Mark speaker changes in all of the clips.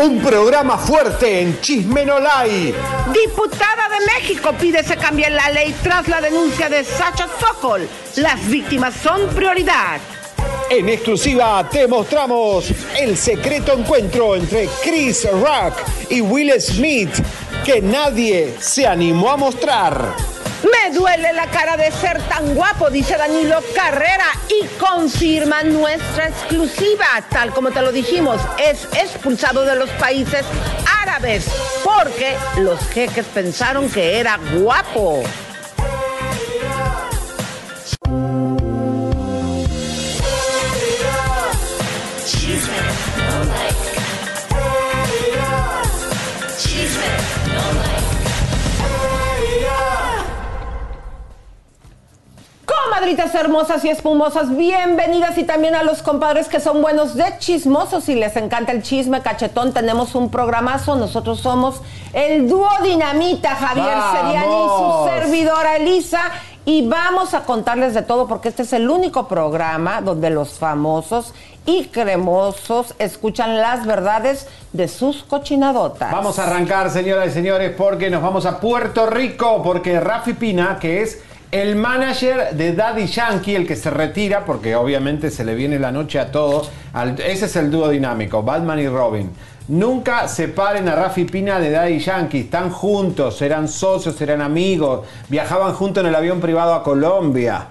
Speaker 1: Un programa fuerte en Chismenolay.
Speaker 2: Diputada de México pide se cambie la ley tras la denuncia de Sacha Sokol. Las víctimas son prioridad.
Speaker 1: En exclusiva te mostramos el secreto encuentro entre Chris Rock y Will Smith que nadie se animó a mostrar.
Speaker 2: Me duele la cara de ser tan guapo, dice Danilo Carrera, y confirma nuestra exclusiva, tal como te lo dijimos, es expulsado de los países árabes porque los jeques pensaron que era guapo. Comadritas hermosas y espumosas, bienvenidas y también a los compadres que son buenos de chismosos y les encanta el chisme cachetón. Tenemos un programazo, nosotros somos el dúo Dinamita, Javier Seriani y su servidora Elisa. Y vamos a contarles de todo porque este es el único programa donde los famosos y cremosos escuchan las verdades de sus cochinadotas.
Speaker 1: Vamos a arrancar, señoras y señores, porque nos vamos a Puerto Rico, porque Rafi Pina, que es el manager de Daddy Yankee, el que se retira, porque obviamente se le viene la noche a todos. ese es el dúo dinámico, Batman y Robin. Nunca separen a Rafi Pina de Daddy Yankee. Están juntos, eran socios, eran amigos. Viajaban juntos en el avión privado a Colombia,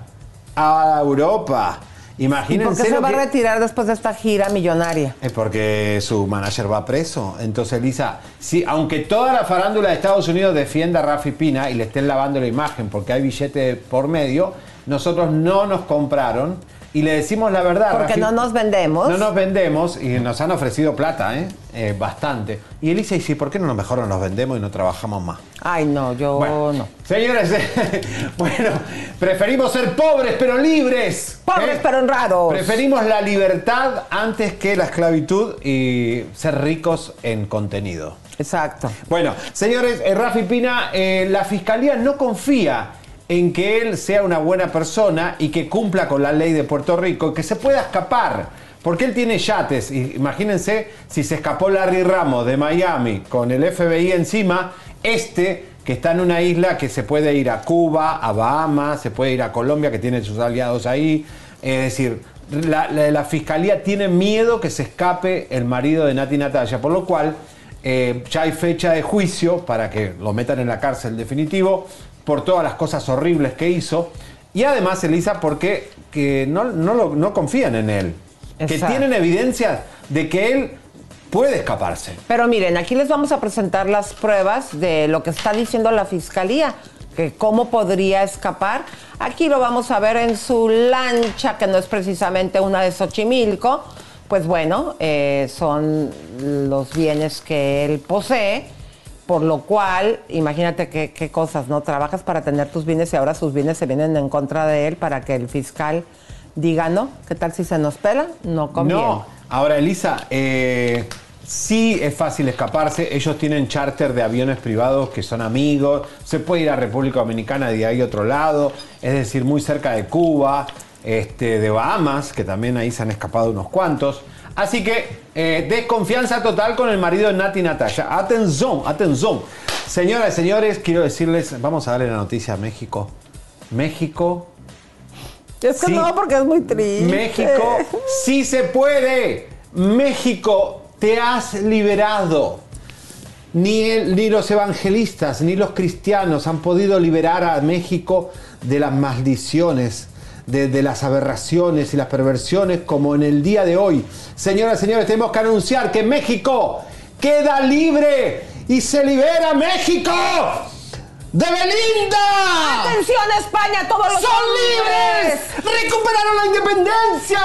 Speaker 1: a Europa. Imagínense.
Speaker 2: ¿Y por qué se va a retirar después de esta gira millonaria?
Speaker 1: Es porque su manager va preso. Entonces, Lisa, sí, aunque toda la farándula de Estados Unidos defienda a Rafi Pina y le estén lavando la imagen porque hay billete por medio, nosotros no nos compraron y le decimos la verdad.
Speaker 2: Porque no nos vendemos.
Speaker 1: No nos vendemos y nos han ofrecido plata, ¿eh? eh bastante. Y él dice, ¿y sí, por qué no mejor no nos vendemos y no trabajamos más?
Speaker 2: Ay, no, yo no.
Speaker 1: Señores, bueno, preferimos ser pobres pero libres.
Speaker 2: Pobres ¿eh? pero honrados.
Speaker 1: Preferimos la libertad antes que la esclavitud y ser ricos en contenido.
Speaker 2: Exacto.
Speaker 1: Bueno, señores, eh, Rafi Pina, la fiscalía no confía en que él sea una buena persona y que cumpla con la ley de Puerto Rico, que se pueda escapar. Porque él tiene yates. Imagínense si se escapó Larry Ramos de Miami con el FBI encima, este que está en una isla que se puede ir a Cuba, a Bahamas, se puede ir a Colombia, que tiene sus aliados ahí. Es decir, la, fiscalía tiene miedo que se escape el marido de Nati Natalia, por lo cual eh, ya hay fecha de juicio para que lo metan en la cárcel definitivo por todas las cosas horribles que hizo. Y además, Elisa, porque que no, no, confían en él. Que tienen evidencia de que él puede escaparse.
Speaker 2: Pero miren, aquí les vamos a presentar las pruebas de lo que está diciendo la fiscalía, que cómo podría escapar. Aquí lo vamos a ver en su lancha, que no es precisamente una de Xochimilco. Pues bueno, eh, son los bienes que él posee por lo cual, imagínate qué, cosas, ¿no? Trabajas para tener tus bienes y ahora sus bienes se vienen en contra de él para que el fiscal diga, no, ¿qué tal si se nos pela? No conviene. No,
Speaker 1: ahora Elisa, eh, sí es fácil escaparse, ellos tienen charter de aviones privados que son amigos, se puede ir a República Dominicana de ahí otro lado, es decir, muy cerca de Cuba, este, de Bahamas, que también ahí se han escapado unos cuantos. Así que eh, desconfianza total con el marido de Nati Natalia. Atención, atención. Señoras y señores, quiero decirles, vamos a darle la noticia a México. México
Speaker 2: Es que
Speaker 1: Sí.
Speaker 2: no, porque es muy triste.
Speaker 1: México, sí se puede. México, te has liberado. Ni, el- ni los evangelistas ni los cristianos han podido liberar a México de las maldiciones, de, de las aberraciones y las perversiones como en el día de hoy. Señoras y señores, tenemos que anunciar que México queda libre y se libera México de Belinda.
Speaker 2: ¡Atención España! ¡Todos los
Speaker 1: ¡Son
Speaker 2: hombres!
Speaker 1: libres! ¡Recuperaron la independencia!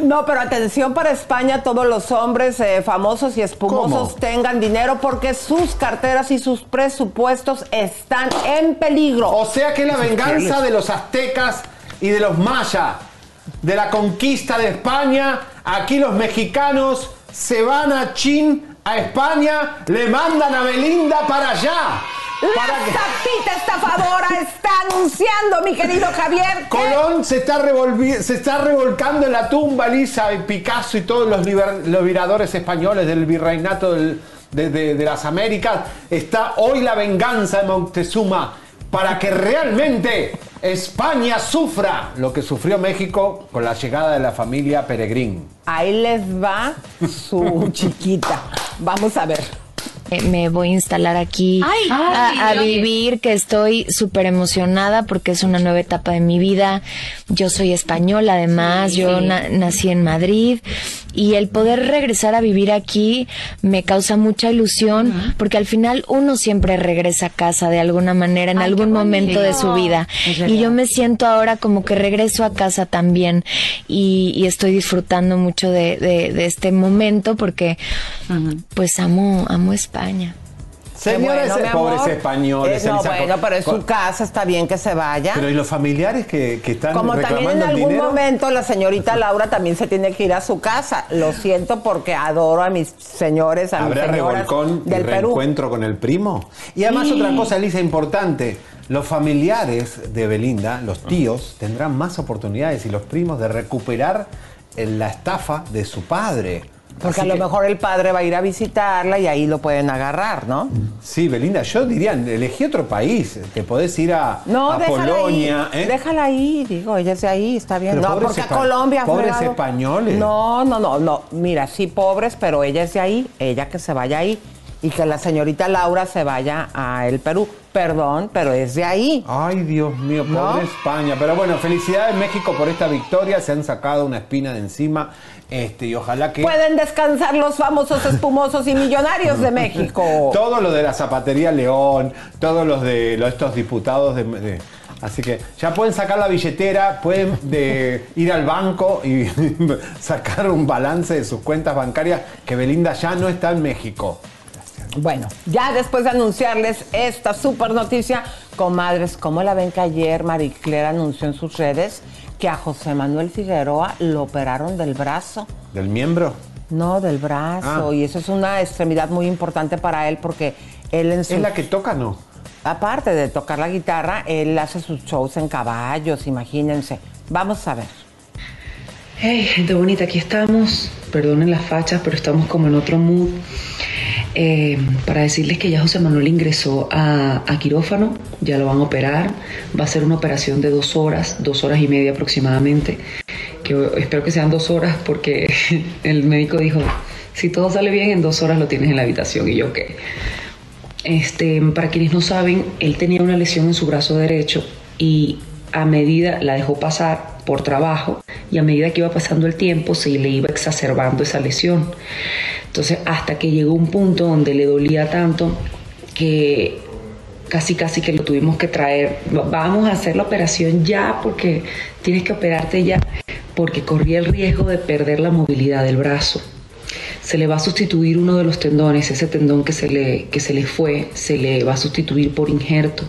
Speaker 2: No, pero atención para España, todos los hombres eh, famosos y espumosos
Speaker 1: ¿Cómo?
Speaker 2: tengan dinero porque sus carteras y sus presupuestos están en peligro.
Speaker 1: O sea que la venganza de los aztecas y de los mayas, de la conquista de España, aquí los mexicanos se van a Chin, a España, le mandan a Belinda para allá.
Speaker 2: La
Speaker 1: que-
Speaker 2: estafadora está anunciando, mi querido Javier, que
Speaker 1: Colón se está, revolvi- se está revolcando en la tumba, Elisa y Picasso y todos los, liber- los liberadores españoles del virreinato del- de, de- de las Américas. Está hoy la venganza de Montezuma para que realmente España sufra lo que sufrió México con la llegada de la familia Peregrín.
Speaker 2: ahí les va su chiquita. Vamos a ver.
Speaker 3: Eh, Me voy a instalar aquí a, a vivir, que estoy súper emocionada porque es una nueva etapa de mi vida. Yo soy española, además, yo na- nací en Madrid y el poder regresar a vivir aquí me causa mucha ilusión porque al final uno siempre regresa a casa de alguna manera en algún momento de su vida. Y yo me siento ahora como que regreso a casa también y, y estoy disfrutando mucho de, de- de este momento porque pues amo amo España.
Speaker 1: Señores,
Speaker 2: Qué bueno,
Speaker 1: pobres
Speaker 2: amor.
Speaker 1: españoles.
Speaker 2: Eh, no, bueno, pero es su casa, está bien que se vaya.
Speaker 1: Pero ¿y los familiares que, que están
Speaker 2: Como también en
Speaker 1: reclamando
Speaker 2: algún
Speaker 1: dinero?
Speaker 2: momento la señorita Laura también se tiene que ir a su casa. Lo siento porque adoro a mis señores, a mis
Speaker 1: ¿Habrá
Speaker 2: señoras
Speaker 1: revolcón y
Speaker 2: del Perú.
Speaker 1: reencuentro con el primo? Y además otra cosa, Elisa, importante. Los familiares de Belinda, los tíos, tendrán más oportunidades y los primos de recuperar la estafa de su padre.
Speaker 2: Porque
Speaker 1: Así
Speaker 2: a lo
Speaker 1: que-
Speaker 2: mejor el padre va a ir a visitarla y ahí lo pueden agarrar, ¿no?
Speaker 1: Sí, Belinda, yo diría, elegí otro país. Te podés ir a,
Speaker 2: No,
Speaker 1: a
Speaker 2: déjala
Speaker 1: Polonia.
Speaker 2: ahí.
Speaker 1: ¿eh?
Speaker 2: Déjala ahí, digo, ella es de ahí, está bien.
Speaker 1: Pero
Speaker 2: no, porque a Colombia.
Speaker 1: pobres
Speaker 2: fregado.
Speaker 1: españoles.
Speaker 2: No, no, no, no. Mira, sí, pobres, pero ella es de ahí, ella que se vaya ahí. Y que la señorita Laura se vaya a el Perú. Perdón, pero es de ahí.
Speaker 1: Ay, Dios mío,
Speaker 2: ¿No?
Speaker 1: pobre España. Pero bueno, felicidades México por esta victoria. Se han sacado una espina de encima. Este, y ojalá que.
Speaker 2: Pueden descansar los famosos espumosos y millonarios de México.
Speaker 1: Todo lo de la zapatería León, todos los de los- estos diputados de, de- así que ya pueden sacar la billetera, pueden de, ir al banco y sacar un balance de sus cuentas bancarias que Belinda ya no está en México.
Speaker 2: Bueno, ya después de anunciarles esta super noticia, comadres, ¿cómo la ven que ayer Marie Claire anunció en sus redes que a José Manuel Figueroa lo operaron del brazo?
Speaker 1: ¿Del miembro?
Speaker 2: No, del brazo.
Speaker 1: Ah.
Speaker 2: Y eso es una extremidad muy importante para él porque él en su...
Speaker 1: ¿Es la que toca no?
Speaker 2: Aparte de tocar la guitarra, él hace sus shows en caballos, imagínense. Vamos a ver.
Speaker 4: Hey, gente bonita, aquí estamos. Perdonen las fachas, pero estamos como en otro mood. Eh, para decirles que ya José Manuel ingresó a, quirófano, ya lo van a operar. Va a ser una operación de dos horas, dos horas y media aproximadamente. Que espero que sean dos horas porque el médico dijo: si todo sale bien, en dos horas lo tienes en la habitación. Y yo, ok. Este, para quienes no saben, él tenía una lesión en su brazo derecho y a medida la dejó pasar por trabajo y a medida que iba pasando el tiempo se le iba exacerbando esa lesión. Entonces, hasta que llegó un punto donde le dolía tanto que casi casi que lo tuvimos que traer. Va- Vamos a hacer la operación ya porque tienes que operarte ya porque corría el riesgo de perder la movilidad del brazo se le va a sustituir uno de los tendones, ese tendón que se le, que se le fue, se le va a sustituir por injerto.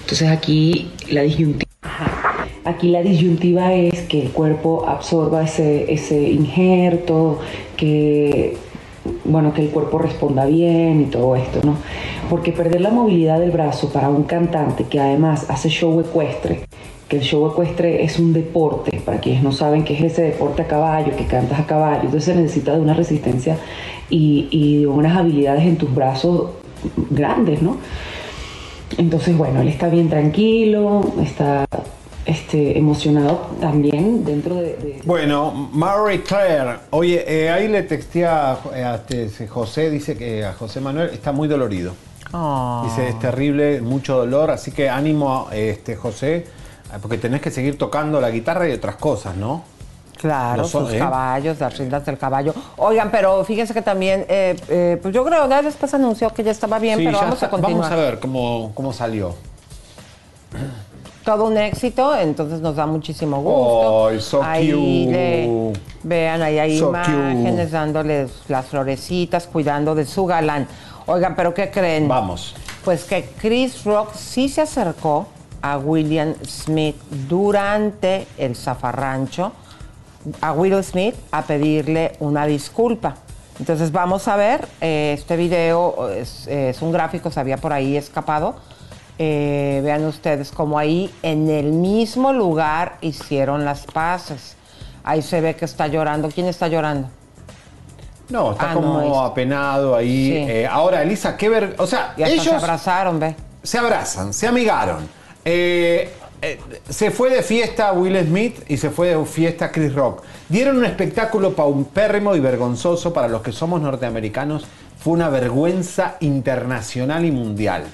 Speaker 4: Entonces aquí la disyuntiva, aquí la disyuntiva es que el cuerpo absorba ese, ese injerto, que bueno, que el cuerpo responda bien y todo esto, ¿no? Porque perder la movilidad del brazo para un cantante que además hace show ecuestre, que el show ecuestre es un deporte, para quienes no saben qué es ese deporte a caballo, que cantas a caballo, entonces se necesita de una resistencia y, y de unas habilidades en tus brazos grandes, ¿no? Entonces, bueno, él está bien tranquilo, está este, emocionado también dentro de...
Speaker 1: Bueno, Mary Claire, oye, eh, ahí le texté a, este, José, dice que a José Manuel está muy dolorido.
Speaker 2: Ah.
Speaker 1: Dice, es terrible, mucho dolor, así que ánimo, este, José, porque tenés que seguir tocando la guitarra y otras cosas, ¿no?
Speaker 2: Claro,
Speaker 1: No son,
Speaker 2: sus
Speaker 1: ¿eh?
Speaker 2: caballos, las riendas del caballo. Oigan, pero fíjense que también, eh, eh, pues yo creo que después anunció que ya estaba bien,
Speaker 1: Sí,
Speaker 2: pero vamos
Speaker 1: está-
Speaker 2: a continuar.
Speaker 1: Vamos a ver cómo, cómo salió.
Speaker 2: Todo un éxito, entonces nos da muchísimo gusto.
Speaker 1: Ay, so
Speaker 2: ahí
Speaker 1: cute.
Speaker 2: le- vean, ahí hay
Speaker 1: So
Speaker 2: imágenes
Speaker 1: cute.
Speaker 2: dándoles las florecitas, cuidando de su galán. Oigan, pero ¿qué creen?
Speaker 1: Vamos.
Speaker 2: Pues que Chris Rock sí se acercó a William Smith durante el zafarrancho, a Will Smith, a pedirle una disculpa. Entonces vamos a ver, eh, este video es, es un gráfico, se había por ahí escapado. Eh, vean ustedes como ahí en el mismo lugar hicieron las paces. Ahí se ve que está llorando. ¿Quién está llorando?
Speaker 1: No, está
Speaker 2: Ah,
Speaker 1: como apenado ahí.
Speaker 2: Sí.
Speaker 1: Eh, ahora, Elisa, qué ver... O sea,
Speaker 2: Y hasta
Speaker 1: ellos
Speaker 2: se abrazaron, ve.
Speaker 1: se abrazan, se amigaron. Eh, eh, se fue de fiesta Will Smith y se fue de fiesta Chris Rock. Dieron un espectáculo paupérrimo y vergonzoso para los que somos norteamericanos. Fue una vergüenza internacional y mundial.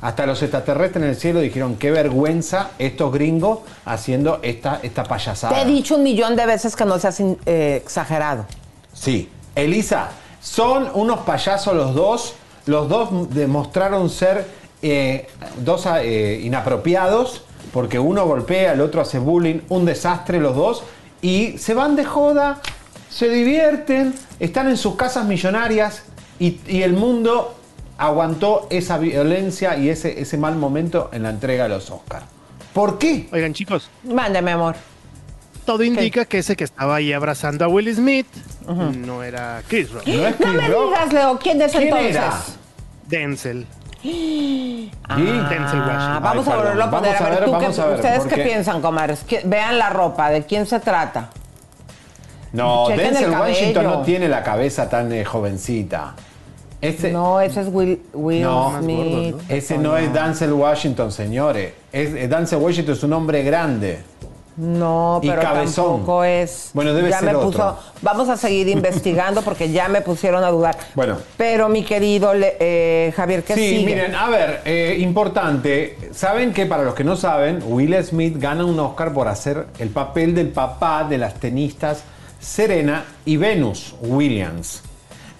Speaker 1: Hasta los extraterrestres en el cielo dijeron qué vergüenza estos gringos haciendo esta, esta payasada.
Speaker 2: Te he dicho un millón de veces que no seas eh, exagerado.
Speaker 1: Sí. Elisa, son unos payasos los dos. Los dos demostraron ser eh, dos eh, inapropiados porque uno golpea, el otro hace bullying, un desastre los dos. Y se van de joda, se divierten, están en sus casas millonarias y, y el mundo aguantó esa violencia y ese, ese mal momento en la entrega de los Oscars. ¿Por qué?
Speaker 5: Oigan, chicos,
Speaker 2: Mándeme, amor.
Speaker 5: todo indica que ese que estaba ahí abrazando a Will Smith no era Chris Rock,
Speaker 1: ¿No es
Speaker 2: No
Speaker 1: Chris
Speaker 2: me
Speaker 1: Rock?
Speaker 2: digas, Leo, ¿quién es
Speaker 1: ¿Quién
Speaker 2: entonces?
Speaker 1: era?
Speaker 5: Denzel.
Speaker 1: ¿Y?
Speaker 5: Denzel Washington.
Speaker 2: Ah, vamos
Speaker 1: Ay,
Speaker 2: a volverlo a poner.
Speaker 1: Vamos
Speaker 2: a ver, ¿tú
Speaker 1: vamos
Speaker 2: qué-
Speaker 1: a ver,
Speaker 2: ¿ustedes qué piensan, comadres? ¿Qué- Vean la ropa, ¿de quién se trata?
Speaker 1: No,
Speaker 2: Chequen
Speaker 1: Denzel. Washington no tiene la cabeza tan eh, jovencita. Ese no,
Speaker 2: No, ese es Will,
Speaker 1: No.
Speaker 2: Smith.
Speaker 5: gordo,
Speaker 1: ese no es Denzel Washington, señores. Es, eh, Denzel Washington es un hombre grande.
Speaker 2: No, pero
Speaker 1: cabezón.
Speaker 2: tampoco es.
Speaker 1: Bueno, debe
Speaker 2: ya
Speaker 1: ser
Speaker 2: me
Speaker 1: otro.
Speaker 2: puso. Vamos a seguir investigando porque ya me pusieron a dudar.
Speaker 1: Bueno.
Speaker 2: Pero mi querido Le- eh, Javier, ¿qué
Speaker 1: sí,
Speaker 2: sigue?
Speaker 1: miren, a ver, eh, importante. Saben que para los que no saben, Will Smith gana un Oscar por hacer el papel del papá de las tenistas Serena y Venus Williams.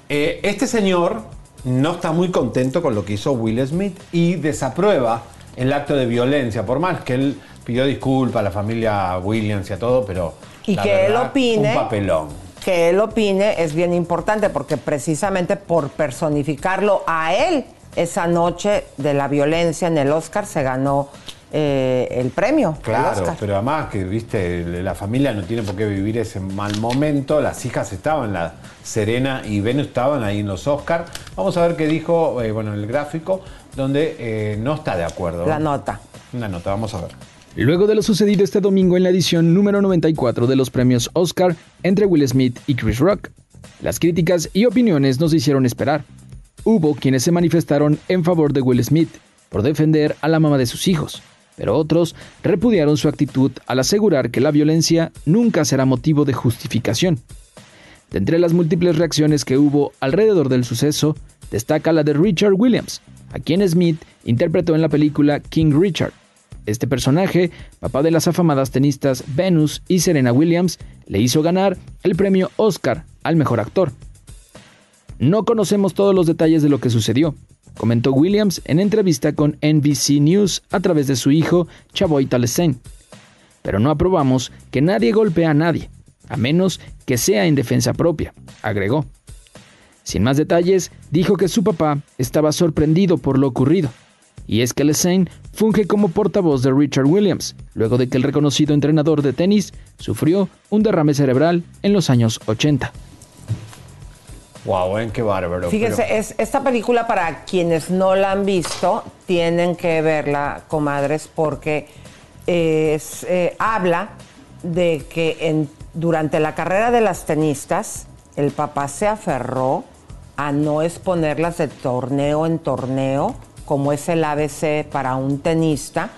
Speaker 1: Eh, este señor no está muy contento con lo que hizo Will Smith y desaprueba el acto de violencia, por más que él pidió disculpas a la familia Williams y a todo, pero
Speaker 2: Y
Speaker 1: la
Speaker 2: que él opine.
Speaker 1: un papelón.
Speaker 2: Que él opine es bien importante porque precisamente por personificarlo a él, esa noche de la violencia en el Oscar se ganó eh, el premio.
Speaker 1: Claro, pero además que, viste, la familia no tiene por qué vivir ese mal momento. Las hijas estaban, la Serena y Venus estaban ahí en los Oscars. Vamos a ver qué dijo, eh, bueno, en el gráfico, donde eh, no está de acuerdo.
Speaker 2: La nota.
Speaker 1: Una nota, vamos a ver.
Speaker 6: Luego de lo sucedido este domingo en la edición número 94 de los premios Oscar entre Will Smith y Chris Rock, las críticas y opiniones nos hicieron esperar. Hubo quienes se manifestaron en favor de Will Smith por defender a la mamá de sus hijos, pero otros repudiaron su actitud al asegurar que la violencia nunca será motivo de justificación. De entre las múltiples reacciones que hubo alrededor del suceso, destaca la de Richard Williams, a quien Smith interpretó en la película King Richard. Este personaje, papá de las afamadas tenistas Venus y Serena Williams, le hizo ganar el premio Oscar al mejor actor. No conocemos todos los detalles de lo que sucedió, comentó Williams en entrevista con NBC News a través de su hijo Chavoy Talesen. Pero no aprobamos que nadie golpee a nadie, a menos que sea en defensa propia, agregó. Sin más detalles, dijo que su papá estaba sorprendido por lo ocurrido. Y es que Lessane funge como portavoz de Richard Williams, luego de que el reconocido entrenador de tenis sufrió un derrame cerebral en los años 80.
Speaker 1: Wow, ¿eh? qué bárbaro.
Speaker 2: Fíjense, es, esta película para quienes no la han visto, tienen que verla, comadres, porque es, eh, habla de que en- durante la carrera de las tenistas, el papá se aferró a no exponerlas de torneo en torneo, como es el ABC para un tenista,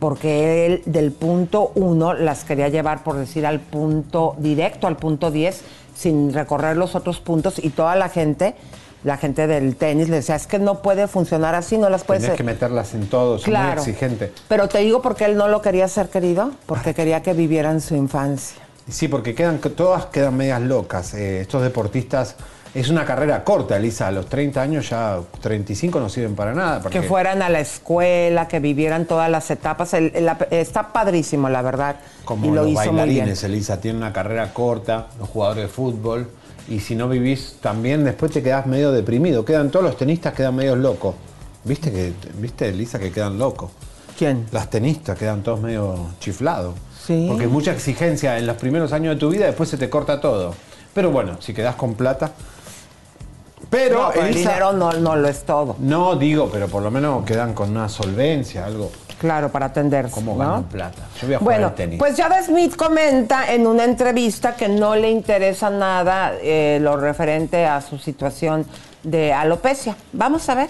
Speaker 2: porque él del punto 1 las quería llevar, por decir, al punto directo, al punto 10, sin recorrer los otros puntos y toda la gente la gente del tenis le decía, es que no puede funcionar así, no las puedes...
Speaker 1: Tienes que meterlas en todo, es muy
Speaker 2: Claro.
Speaker 1: exigente.
Speaker 2: Pero te digo porque él no lo quería hacer querido, porque quería que vivieran su infancia.
Speaker 1: Sí, porque quedan, todas quedan medias locas. Eh, estos deportistas, es una carrera corta, Elisa. A los 30 años ya 35 no sirven para nada. porque-
Speaker 2: Que fueran a la escuela, que vivieran todas las etapas. El- el- la- está padrísimo, la verdad.
Speaker 1: Como
Speaker 2: y lo
Speaker 1: los
Speaker 2: hizo muy bien.
Speaker 1: bailarines, Elisa, tienen una carrera corta, los jugadores de fútbol. Y si no vivís también, después te quedás medio deprimido. Quedan todos los tenistas quedan medio locos. ¿Viste, que, ¿Viste, Elisa, que quedan locos?
Speaker 2: ¿Quién?
Speaker 1: Las tenistas quedan todos medio chiflados.
Speaker 2: Sí.
Speaker 1: Porque mucha exigencia en los primeros años de tu vida, después se te corta todo. Pero bueno, si quedás con plata. Pero,
Speaker 2: No, pero el
Speaker 1: Elisa-
Speaker 2: dinero no, no lo es todo.
Speaker 1: No, digo, pero por lo menos quedan con una solvencia, algo.
Speaker 2: Claro, para atenderse.
Speaker 1: ¿Cómo
Speaker 2: ¿no?
Speaker 1: ganan plata? Yo voy a jugar
Speaker 2: Bueno,
Speaker 1: al tenis.
Speaker 2: pues Jada Smith comenta en una entrevista que no le interesa nada eh, lo referente a su situación de alopecia. Vamos a ver.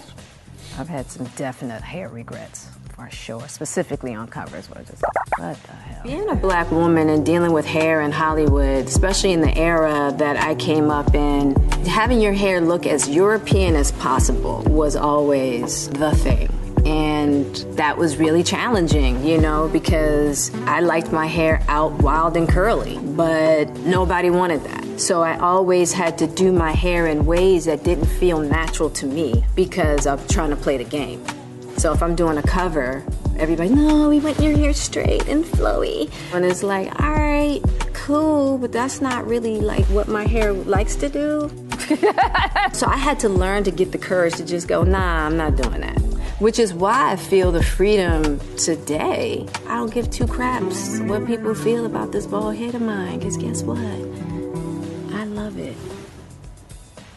Speaker 7: I've had some definite hair regrets, for sure, specifically on covers just, what the hell?
Speaker 8: Being a black woman and dealing with hair in Hollywood, especially in the era that I came up in, having your hair look as European as possible was always the thing. And that was really challenging, you know, because I liked my hair out wild and curly, but nobody wanted that. So I always had to do my hair in ways that didn't feel natural to me because I'm trying to play the game. So if I'm doing a cover, everybody, no, we want your hair straight and flowy. And it's like, all right, cool, but that's not really like what my hair likes to do. so I had to learn to get the courage to just go, nah, I'm not doing that. Which is why I feel the freedom today. I don't give two craps what people feel about this bald head of mine, because guess what? I love it.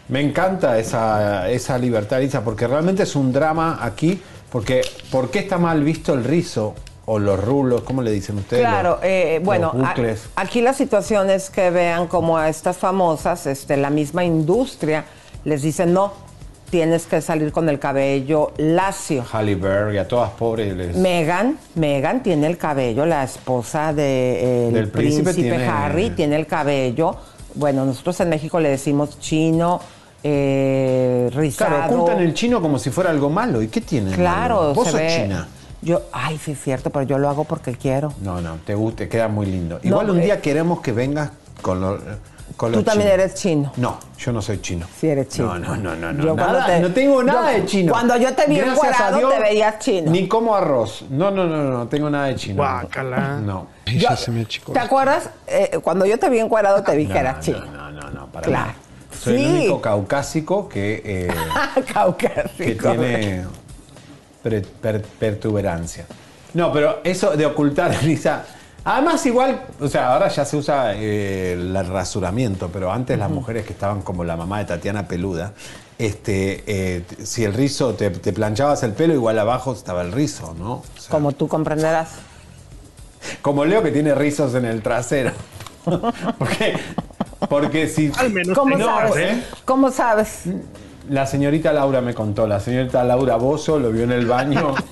Speaker 1: Me encanta esa, esa libertad, Elisa, porque realmente es un drama aquí. Porque, ¿por qué está mal visto el rizo o los rulos? ¿Cómo le dicen ustedes?
Speaker 2: Claro,
Speaker 1: Los-
Speaker 2: eh,
Speaker 1: los
Speaker 2: bueno, a- aquí la situación es que vean como a estas famosas, este, la misma industria les dice no, tienes que salir con el cabello lacio.
Speaker 1: Halle Berry, a todas pobres les...
Speaker 2: Megan, Megan tiene el cabello, la esposa del
Speaker 1: Del príncipe
Speaker 2: príncipe,
Speaker 1: tiene-
Speaker 2: Harry tiene el cabello. Bueno, nosotros en México le decimos chino, eh, rizado.
Speaker 1: Claro, ocultan el chino como si fuera algo malo. ¿Y qué tiene?
Speaker 2: Claro,
Speaker 1: malo? Vos
Speaker 2: se
Speaker 1: sos
Speaker 2: ve-
Speaker 1: china.
Speaker 2: Yo, ay, sí es cierto, pero yo lo hago porque quiero.
Speaker 1: No, no, te gusta, te queda muy lindo. Igual un
Speaker 2: eh,
Speaker 1: día queremos que vengas con los. Con
Speaker 2: Tú
Speaker 1: los
Speaker 2: también
Speaker 1: chinos.
Speaker 2: eres chino.
Speaker 1: No, yo no soy chino.
Speaker 2: Sí eres chino.
Speaker 1: No, no, no, no.
Speaker 2: Yo
Speaker 1: nada,
Speaker 2: te-
Speaker 1: no tengo nada
Speaker 2: yo-
Speaker 1: de chino.
Speaker 2: cuando yo te vi
Speaker 1: Dios,
Speaker 2: te veías chino.
Speaker 1: Ni como arroz. No, no, no, no, tengo nada de chino.
Speaker 5: Guácala.
Speaker 1: No.
Speaker 2: Yo- ¿Te acuerdas? Eh, cuando yo te vi encuadrado, te vi que eras chino.
Speaker 1: No, no, no, para
Speaker 2: Claro.
Speaker 1: nada. Soy
Speaker 2: Sí.
Speaker 1: el único caucásico que, eh,
Speaker 2: Caucásico.
Speaker 1: que tiene per- per- pertuberancia. No, pero eso de ocultar, Lisa. Además, igual, o sea, ahora ya se usa eh, el rasuramiento, pero antes las mujeres que estaban como la mamá de Tatiana Peluda, este, eh, si el rizo, te, te planchabas el pelo, igual abajo estaba el rizo, ¿no? O sea,
Speaker 2: Como tú comprenderás.
Speaker 1: como Leo que tiene rizos en el trasero. porque, porque si...
Speaker 5: Al menos
Speaker 2: ¿Cómo
Speaker 1: No,
Speaker 2: sabes?
Speaker 1: ¿eh?
Speaker 2: ¿Cómo sabes?
Speaker 1: La señorita Laura me contó, la señorita Laura Bozo lo vio en el baño.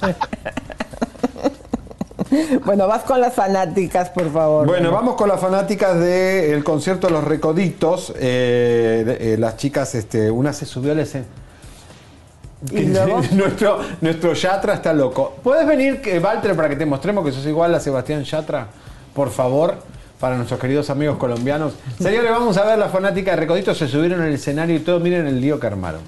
Speaker 2: Bueno, vas con las fanáticas, por favor.
Speaker 1: Bueno, vamos con las fanáticas del concierto de Los Recoditos. Eh, de- eh, las chicas, este, una se subió al escenario. Nuestro, nuestro Yatra está loco. ¿Puedes venir, que, Walter, para que te mostremos que sos igual a Sebastián Yatra? Por favor, para nuestros queridos amigos colombianos. Señores, vamos a ver las fanáticas de Recoditos. Se subieron al escenario y todo. Miren el lío que armaron.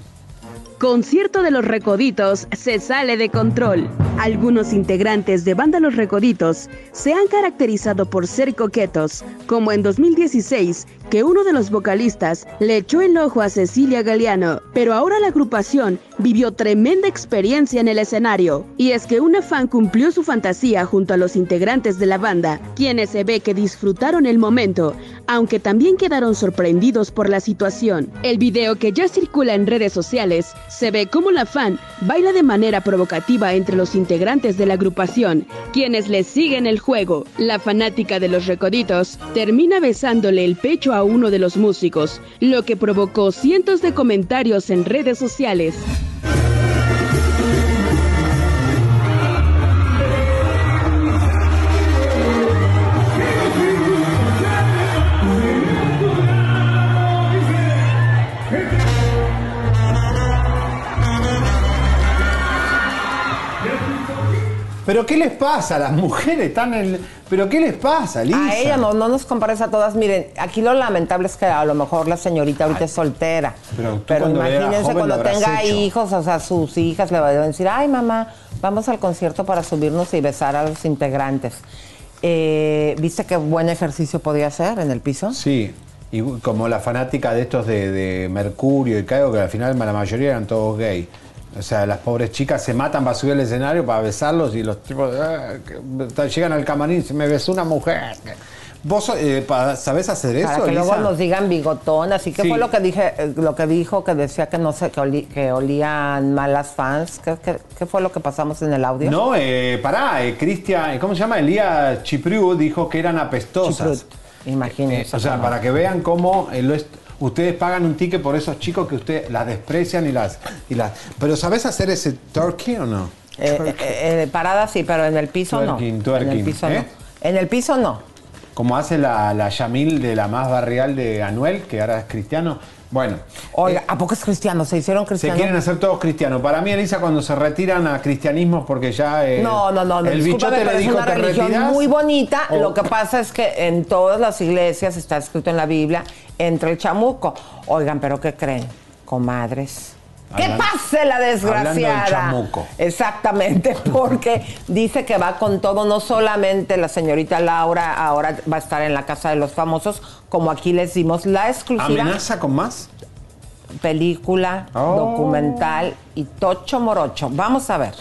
Speaker 9: Concierto de los Recoditos se sale de control. Algunos integrantes de Banda Los Recoditos se han caracterizado por ser coquetos, como en 2016, que uno de los vocalistas le echó el ojo a Cecilia Galeano, pero ahora la agrupación vivió tremenda experiencia en el escenario, y es que una fan cumplió su fantasía junto a los integrantes de la banda, quienes se ve que disfrutaron el momento, aunque también quedaron sorprendidos por la situación. El video que ya circula en redes sociales se ve como la fan baila de manera provocativa entre los integrantes de la agrupación, quienes le siguen el juego. La fanática de los recoditos termina besándole el pecho a uno de los músicos, lo que provocó cientos de comentarios en redes sociales.
Speaker 1: ¿Pero qué les pasa? Las mujeres están en... ¿Pero qué les pasa, Lisa?
Speaker 2: A ella no, no nos compares a todas. Miren, aquí lo lamentable es que a lo mejor la señorita ahorita es soltera.
Speaker 1: Pero
Speaker 2: imagínense cuando tenga
Speaker 1: hecho.
Speaker 2: hijos, o sea, sus hijas le van a decir, ay mamá, vamos al concierto para subirnos y besar a los integrantes. Eh, ¿Viste qué buen ejercicio podía hacer en el piso?
Speaker 1: Sí, y como la fanática de estos de, de Mercurio y Caigo, que al final la mayoría eran todos gay. O sea, las pobres chicas se matan para subir al escenario para besarlos y los tipos ah, llegan al camarín y dicen, me besó una mujer. ¿Vos eh, sabés hacer eso,
Speaker 2: Para que luego nos digan bigotón, así que
Speaker 1: Sí.
Speaker 2: fue lo que dije, eh, lo que dijo que decía que no sé, que, oli- que olían malas fans. ¿Qué, qué- qué fue lo que pasamos en el audio?
Speaker 1: No, eh, pará, eh, Cristian, ¿cómo se llama? Elías Chipriu dijo que eran apestosas.
Speaker 2: Chiprut, Imagínense.
Speaker 1: Eh, o sea, para que vean cómo eh, lo es- ustedes pagan un ticket por esos chicos que ustedes las desprecian y las, y las. Pero ¿sabés hacer ese turkey o no?
Speaker 2: Eh, eh, eh, parada sí, pero en el piso
Speaker 1: Twerking,
Speaker 2: no.
Speaker 1: twerking,
Speaker 2: en el piso
Speaker 1: ¿eh?
Speaker 2: no. En el piso no.
Speaker 1: Como hace la, la Yamil de la más barrial de Anuel, que ahora es cristiano. Bueno,
Speaker 2: Oiga, ¿a poco es cristiano? ¿Se hicieron
Speaker 1: se
Speaker 2: cristianos?
Speaker 1: quieren hacer todos cristianos. Para mí, Elisa, cuando se retiran a cristianismo, porque ya. eh,
Speaker 2: No, no, no, no.
Speaker 1: El bichote
Speaker 2: pero
Speaker 1: le
Speaker 2: es
Speaker 1: dijo:
Speaker 2: una
Speaker 1: ¿te
Speaker 2: religión
Speaker 1: retirás?
Speaker 2: muy bonita.
Speaker 1: O-
Speaker 2: Lo que pasa es que en todas las iglesias está escrito en la Biblia, entra el chamuco. Oigan, ¿pero qué creen? Comadres. ¡Que
Speaker 1: Hablan-
Speaker 2: pase la desgraciada!
Speaker 1: del chamuco.
Speaker 2: Exactamente, porque dice que va con todo, no solamente la señorita Laura ahora va a estar en la casa de los famosos, como aquí les dimos la exclusiva
Speaker 1: ¿Amenaza con más?
Speaker 2: película,
Speaker 1: Oh.
Speaker 2: documental y tocho morocho. Vamos a ver.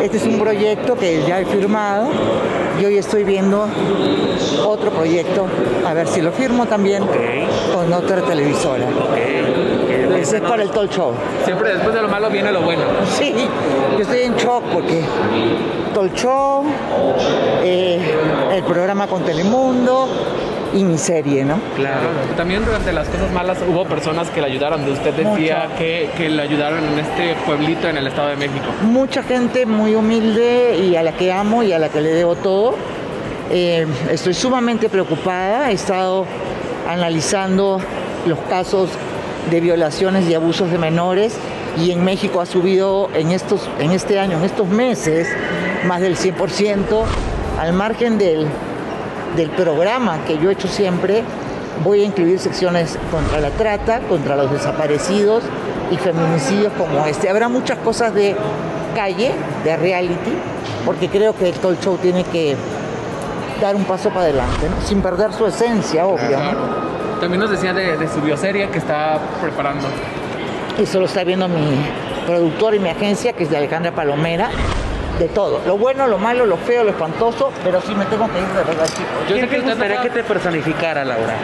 Speaker 10: Este es un proyecto que ya he firmado y hoy estoy viendo otro proyecto, a ver si lo firmo también con otra televisora. Ese es para el talk show.
Speaker 11: Siempre después de lo malo viene lo bueno.
Speaker 10: Sí, yo estoy en shock porque talk show, eh, el programa con Telemundo y mi serie, ¿no?
Speaker 11: Claro. También durante las cosas malas hubo personas que le ayudaron. Usted decía que, que le ayudaron en este pueblito en el Estado de México.
Speaker 10: mucha gente muy humilde y a la que amo y a la que le debo todo. Eh, estoy sumamente preocupada, he estado analizando los casos de violaciones y abusos de menores y en México ha subido en, estos, en este año, en estos meses, más del 100%, al margen del, del programa que yo he hecho siempre, voy a incluir secciones contra la trata, contra los desaparecidos y feminicidios como este. Habrá muchas cosas de calle, de reality, porque creo que el talk show tiene que dar un paso para adelante, ¿no? sin perder su esencia, obvio. ¿no?
Speaker 11: También nos decía de, de su bioserie que está preparando.
Speaker 10: Eso lo está viendo mi productor y mi agencia, que es de Alejandra Palomera, de todo. Lo bueno, lo malo, lo feo, lo espantoso, pero sí me tengo que ir de verdad, chicos.
Speaker 11: Yo sé que usted gustaría que te personificara, Laura.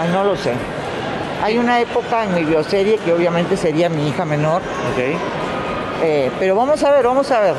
Speaker 10: Ay, no lo sé. Hay una época en mi bioserie que obviamente sería mi hija menor. Eh, pero vamos a ver, vamos a ver.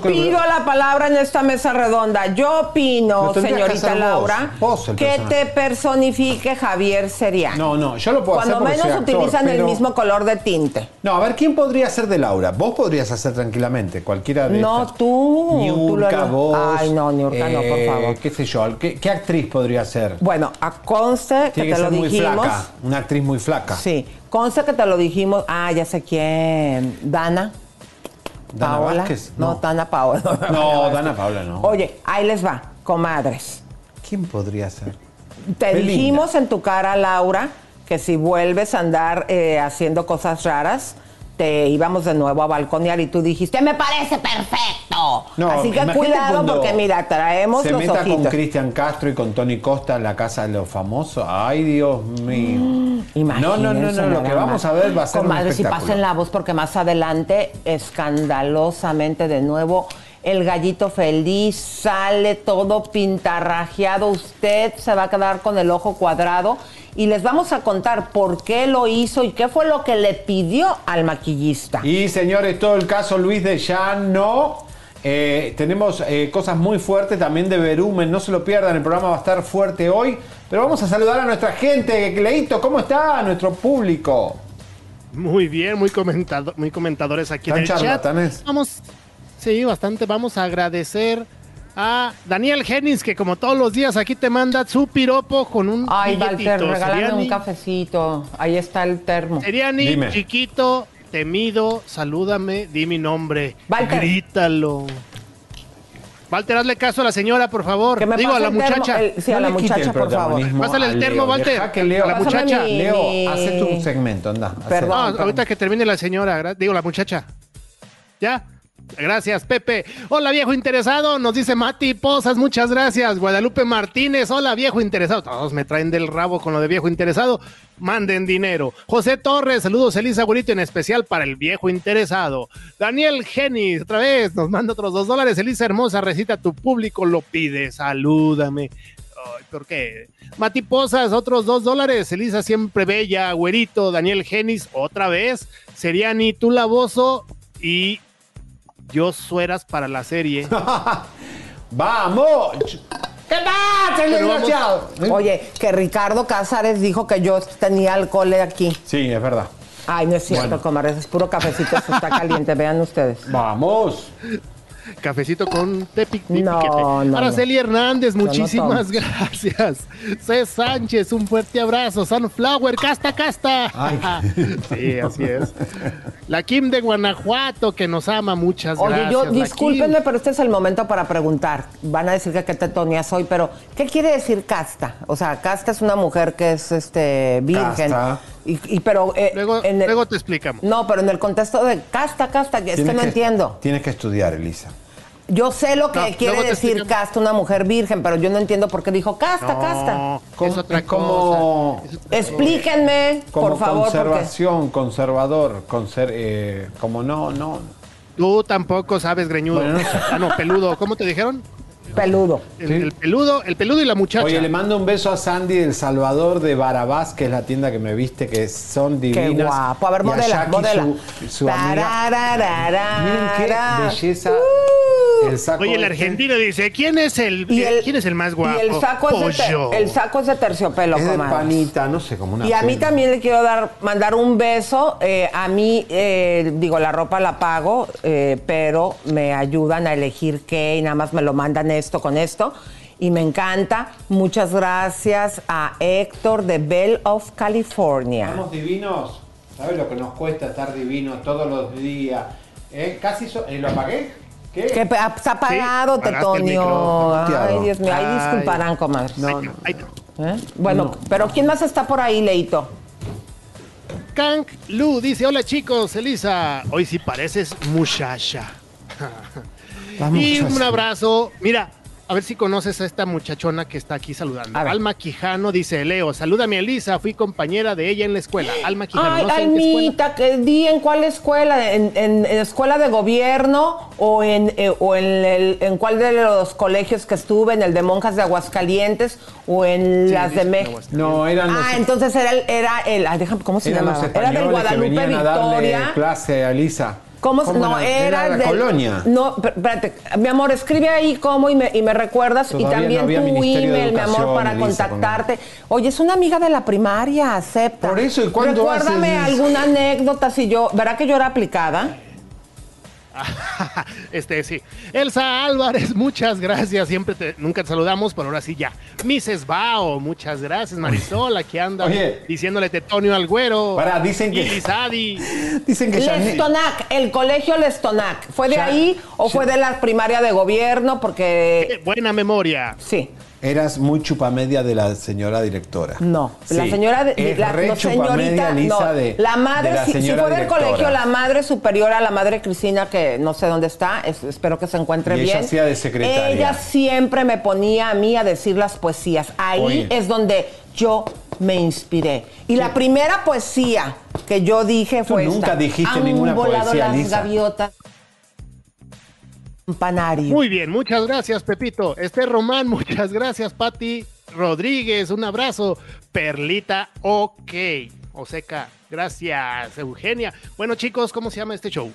Speaker 2: Pido la palabra en esta mesa redonda. Yo opino, señorita
Speaker 1: vos,
Speaker 2: Laura,
Speaker 1: vos
Speaker 2: que te personifique Javier Seriano.
Speaker 1: No, no, yo lo puedo
Speaker 2: Cuando
Speaker 1: hacer porque
Speaker 2: menos
Speaker 1: actor,
Speaker 2: utilizan el mismo color de tinte.
Speaker 1: No, a ver, ¿quién podría ser de Laura? Vos podrías hacer tranquilamente, cualquiera de
Speaker 2: No,
Speaker 1: estas.
Speaker 2: tú. tú
Speaker 1: Niurka,
Speaker 2: lo-
Speaker 1: vos.
Speaker 2: Ay, no, Niurka, no, por
Speaker 1: eh,
Speaker 2: favor.
Speaker 1: ¿Qué sé yo? ¿Qué, qué actriz podría ser?
Speaker 2: Bueno, a conste que
Speaker 1: Tiene que
Speaker 2: te lo
Speaker 1: muy
Speaker 2: dijimos.
Speaker 1: flaca, una actriz muy flaca.
Speaker 2: Sí, conste que te lo dijimos. Ah, ya sé quién. Dana.
Speaker 1: Dana
Speaker 2: Paola.
Speaker 1: Vázquez,
Speaker 2: No,
Speaker 1: no.
Speaker 2: Dana Paola.
Speaker 1: No, Dana Paula no.
Speaker 2: Oye, ahí les va, comadres.
Speaker 1: ¿Quién podría ser?
Speaker 2: Te
Speaker 1: Belinda.
Speaker 2: dijimos en tu cara, Laura, que si vuelves a andar eh, haciendo cosas raras, te íbamos de nuevo a balconear y tú dijiste, me parece perfecto.
Speaker 1: No,
Speaker 2: Así que cuidado porque mira, traemos
Speaker 1: Se
Speaker 2: los
Speaker 1: meta con
Speaker 2: ojitos.
Speaker 1: Cristian Castro y con Tony Costa en la casa de los famosos. Ay, Dios mío. no, no, no, no.
Speaker 2: Imagínense
Speaker 1: Lo que vamos a ver va a ser un
Speaker 2: Comadre, si
Speaker 1: espectáculo.
Speaker 2: pasen la voz porque más adelante, escandalosamente de nuevo, el gallito feliz sale todo pintarrajeado. Usted se va a quedar con el ojo cuadrado y les vamos a contar por qué lo hizo y qué fue lo que le pidió al maquillista.
Speaker 1: Y señores, todo el caso Luis de Llano. Eh, tenemos eh, cosas muy fuertes también de Verumen, no se lo pierdan, el programa va a estar fuerte hoy. Pero vamos a saludar a nuestra gente. Leito, ¿cómo está nuestro público?
Speaker 5: Muy bien, muy, comentado, muy comentadores aquí en
Speaker 1: ¿Están
Speaker 5: el chat. Vamos, sí, bastante. Vamos a agradecer a Daniel Jennings, que como todos los días aquí te manda su piropo con un
Speaker 2: Ay. Walter, regálame un cafecito. Ahí está el termo.
Speaker 5: Seriani,
Speaker 1: Dime.
Speaker 5: chiquito, temido, salúdame, di mi nombre.
Speaker 2: Walter.
Speaker 5: Grítalo. Walter, hazle caso a la señora, por favor.
Speaker 2: Que me
Speaker 5: Digo, a la
Speaker 2: termo,
Speaker 5: muchacha.
Speaker 2: el- sí, a la muchacha, por favor.
Speaker 5: Pásale el termo,
Speaker 1: Leo.
Speaker 5: Walter.
Speaker 1: Que Leo,
Speaker 5: A la muchacha.
Speaker 2: mi-
Speaker 1: Leo, hace tu segmento, anda.
Speaker 2: Perdón.
Speaker 5: No,
Speaker 1: hacelo.
Speaker 5: ahorita que termine la señora, digo, la muchacha. ¿Ya? Gracias, Pepe. Hola, viejo interesado, nos dice Mati Posas, muchas gracias. Guadalupe Martínez, hola, viejo interesado. Todos me traen del rabo con lo de viejo interesado. Manden dinero. José Torres, saludos, Elisa Güerito, en especial para el viejo interesado. Daniel Genis, otra vez, nos manda otros dos dólares. Elisa Hermosa, recita, tu público lo pide, salúdame. ¿por qué? Mati Posas, otros dos dólares. Elisa siempre bella, güerito. Daniel Genis, otra vez. Seriani, tú Laboso y yo sueras para la serie.
Speaker 1: ¡Vamos! ¿Qué pasa, desgraciado?
Speaker 2: Oye, que Ricardo Cázares dijo que yo tenía alcohol aquí.
Speaker 1: Sí, es verdad.
Speaker 2: Ay, no es cierto,
Speaker 1: Bueno.
Speaker 2: comadres, es puro cafecito, esto está caliente, vean ustedes.
Speaker 1: ¡Vamos!
Speaker 5: Cafecito con té pic-
Speaker 2: No,
Speaker 5: piquete.
Speaker 2: no,
Speaker 5: Araceli Hernández, muchísimas gracias. C. Sánchez, un fuerte abrazo. Sunflower, casta, casta. sí, así es. La Kim de Guanajuato, que nos ama, muchas
Speaker 2: Oye,
Speaker 5: gracias.
Speaker 2: yo,
Speaker 5: la
Speaker 2: discúlpenme, pero este es el momento para preguntar. Van a decir que qué tetonia soy, pero ¿qué quiere decir casta? O sea, casta es una mujer que es este virgen.
Speaker 1: Casta.
Speaker 2: Y, y pero eh,
Speaker 5: Luego,
Speaker 2: en el-
Speaker 5: luego te explicamos.
Speaker 2: No, pero en el contexto de casta, casta, es que no entiendo.
Speaker 1: Tienes que estudiar, Elisa.
Speaker 2: Yo sé lo que
Speaker 5: No,
Speaker 2: quiere decir casta una mujer virgen, pero yo no entiendo por qué dijo casta,
Speaker 5: No,
Speaker 2: casta.
Speaker 5: es otra
Speaker 1: es como,
Speaker 5: cosa. Es otra
Speaker 2: Explíquenme,
Speaker 1: como
Speaker 2: por favor, porque
Speaker 1: conservación, conservador, conser- eh, como no, no.
Speaker 5: Tú tampoco sabes greñudo.
Speaker 1: Bueno, no sé.
Speaker 5: Ah, no, peludo. ¿Cómo te dijeron?
Speaker 2: Peludo.
Speaker 5: El,
Speaker 1: Sí.
Speaker 5: el peludo, el peludo y la muchacha.
Speaker 1: Oye, le mando un beso a Sandy del Salvador de Barabás, que es la tienda que me viste, que son divinas.
Speaker 2: Qué guapo. A ver,
Speaker 1: Y
Speaker 2: modela, modela.
Speaker 1: Su, su amiga.
Speaker 2: Tarararara.
Speaker 1: Miren qué belleza. El saco
Speaker 5: Oye, el
Speaker 1: este.
Speaker 5: argentino dice, ¿quién es el,
Speaker 2: Y el-
Speaker 5: quién es el más guapo?
Speaker 2: Y el saco, es de, ter- el saco es de terciopelo,
Speaker 1: Es de panita, no sé, como una
Speaker 2: Y a mí también le quiero dar, mandar un beso. Eh, a mí, eh, digo, la ropa la pago, eh, pero me ayudan a elegir qué y nada más me lo mandan esto con esto. Y me encanta. Muchas gracias a Héctor de Bell of California.
Speaker 1: Estamos divinos. ¿Sabes lo que nos cuesta estar divinos todos los días? ¿Eh? Casi so- ¿eh, ¿Lo apagué? ¿Qué?
Speaker 2: Que está apagado,
Speaker 5: el
Speaker 2: Tetonio. Ay, Dios mío. Ahí
Speaker 5: Ay.
Speaker 2: disculparán, comadre.
Speaker 1: No, no.
Speaker 2: ¿Eh? Bueno, pero ¿quién más está por ahí, Leito?
Speaker 5: Kank Lu dice, hola chicos, Elisa, hoy sí pareces muchacha. Y un abrazo, mira, a ver si conoces a esta muchachona que está aquí saludando. Alma Quijano dice, Leo, salúdame a Elisa, fui compañera de ella en la escuela. Alma Quijano,
Speaker 2: Ay,
Speaker 5: no sé en qué escuela.
Speaker 2: Almita, que di en cuál escuela, en, en- en escuela de gobierno o en eh, o en, el, en cuál de los colegios que estuve, en el de monjas de Aguascalientes o en
Speaker 5: Sí,
Speaker 2: las de México.
Speaker 1: No, eran los,
Speaker 2: Ah, entonces era el, era el, déjame, ¿cómo se llamaba? Era del Guadalupe
Speaker 1: venían a darle
Speaker 2: Victoria.
Speaker 1: clase a Elisa.
Speaker 2: ¿Cómo, se- no,
Speaker 1: era?
Speaker 2: era,
Speaker 1: la
Speaker 2: del-
Speaker 1: colonia.
Speaker 2: No, pero, espérate, mi amor, escribe ahí cómo y me, y me recuerdas
Speaker 1: Todavía
Speaker 2: y también tu
Speaker 1: Ministerio de
Speaker 2: email, mi amor, para
Speaker 1: Elisa,
Speaker 2: contactarte. Oye, es una amiga de la primaria, acepta.
Speaker 1: Por eso, ¿y cuándo
Speaker 2: Recuérdame
Speaker 1: haces?
Speaker 2: alguna anécdota si yo, ¿verá que yo era aplicada?
Speaker 5: este sí. Elsa Álvarez, muchas gracias. Siempre te, nunca te saludamos, pero ahora sí ya. Mrs. Bao, muchas gracias. Marisol, aquí anda
Speaker 1: Oye.
Speaker 5: diciéndole tetonio al güero.
Speaker 1: Pará, dicen que-
Speaker 5: Y Lizadi.
Speaker 1: Dicen que
Speaker 2: Lestonac, el colegio Lestonac. ¿Fue de ahí o fue de la primaria de gobierno?
Speaker 5: Qué
Speaker 2: Porque
Speaker 5: buena memoria.
Speaker 2: sí.
Speaker 1: Eras muy chupamedia de la señora directora.
Speaker 2: No, la señora, de,
Speaker 1: es
Speaker 2: la
Speaker 1: re
Speaker 2: no, señorita,
Speaker 1: chupamedia, Lisa,
Speaker 2: no,
Speaker 1: de-
Speaker 2: la madre,
Speaker 1: de la
Speaker 2: si, fue del colegio, la madre superiora, la madre Cristina, que no sé dónde está, es- espero que se encuentre
Speaker 1: Y ella
Speaker 2: bien.
Speaker 1: hacía de secretaria.
Speaker 2: Ella siempre me ponía a mí a decir las poesías. Ahí
Speaker 1: Oye.
Speaker 2: es donde yo me inspiré. Y la primera poesía que yo dije
Speaker 1: Tú
Speaker 2: fue
Speaker 1: nunca
Speaker 2: esta.
Speaker 1: dijiste
Speaker 2: Han
Speaker 1: ninguna
Speaker 2: volado
Speaker 1: poesía,
Speaker 2: las
Speaker 1: Lisa.
Speaker 2: gaviotas. Campanario.
Speaker 5: Muy bien, muchas gracias, Pepito. Este Román, muchas gracias, Pati Rodríguez, un abrazo. Perlita, ok. Oseca, gracias, Eugenia. Bueno, chicos, ¿cómo se llama este show?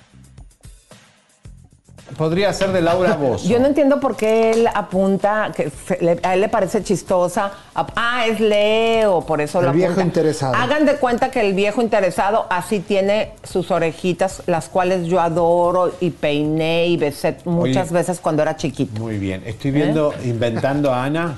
Speaker 1: Podría ser de Laura Bozo.
Speaker 2: Yo no entiendo por qué él apunta, que se- le- a él le parece chistosa. Ah, es Leo, por eso
Speaker 12: El
Speaker 2: lo
Speaker 12: viejo
Speaker 2: apunta.
Speaker 12: interesado.
Speaker 2: Hagan de cuenta que el viejo interesado así tiene sus orejitas, las cuales yo adoro y peiné y besé muchas
Speaker 1: Oye.
Speaker 2: veces cuando era chiquito.
Speaker 1: Muy bien. Estoy viendo Inventando a Ana.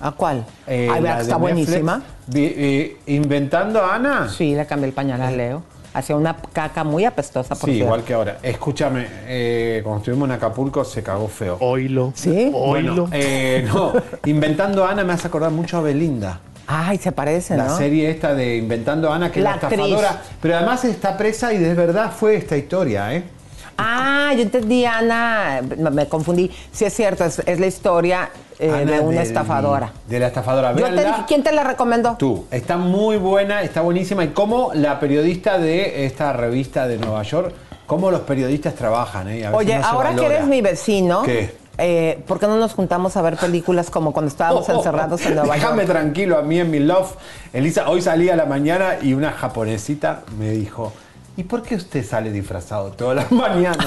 Speaker 2: ¿A cuál?
Speaker 1: eh,
Speaker 2: que
Speaker 1: de
Speaker 2: está buenísima.
Speaker 1: Eh, ¿Inventando a Ana?
Speaker 2: Sí, le cambié el pañal a Leo. Hacía una caca muy apestosa, por
Speaker 1: Sí, igual que ahora. Escúchame, eh, cuando estuvimos en Acapulco se cagó feo.
Speaker 5: Oilo.
Speaker 2: ¿Sí?
Speaker 1: Bueno, eh, no, Inventando Ana me hace acordar mucho a Belinda.
Speaker 2: Ay, se parece,
Speaker 1: La
Speaker 2: ¿no?
Speaker 1: serie esta de Inventando a Ana, que
Speaker 2: La
Speaker 1: es la
Speaker 2: actriz.
Speaker 1: estafadora. Pero además está presa y de verdad fue esta historia, ¿eh?
Speaker 2: Ah, yo entendí, Ana, me, me confundí. Sí, es cierto, es, es la historia eh,
Speaker 1: Ana
Speaker 2: de una
Speaker 1: del-
Speaker 2: estafadora.
Speaker 1: De la estafadora.
Speaker 2: Yo te dije, ¿quién te la recomendó?
Speaker 1: Tú. Está muy buena, está buenísima. Y cómo la periodista de esta revista de Nueva York, cómo los periodistas trabajan, ¿eh? A
Speaker 2: Oye,
Speaker 1: no
Speaker 2: ahora que eres mi vecino,
Speaker 1: ¿Qué?
Speaker 2: eh, ¿por qué no nos juntamos a ver películas como cuando estábamos
Speaker 1: Oh, oh,
Speaker 2: encerrados en Nueva
Speaker 1: Déjame
Speaker 2: York?
Speaker 1: tranquilo a mí en mi love. Elisa, hoy salí a la mañana y una japonesita me dijo. ¿Y por qué usted sale disfrazado todas las mañanas?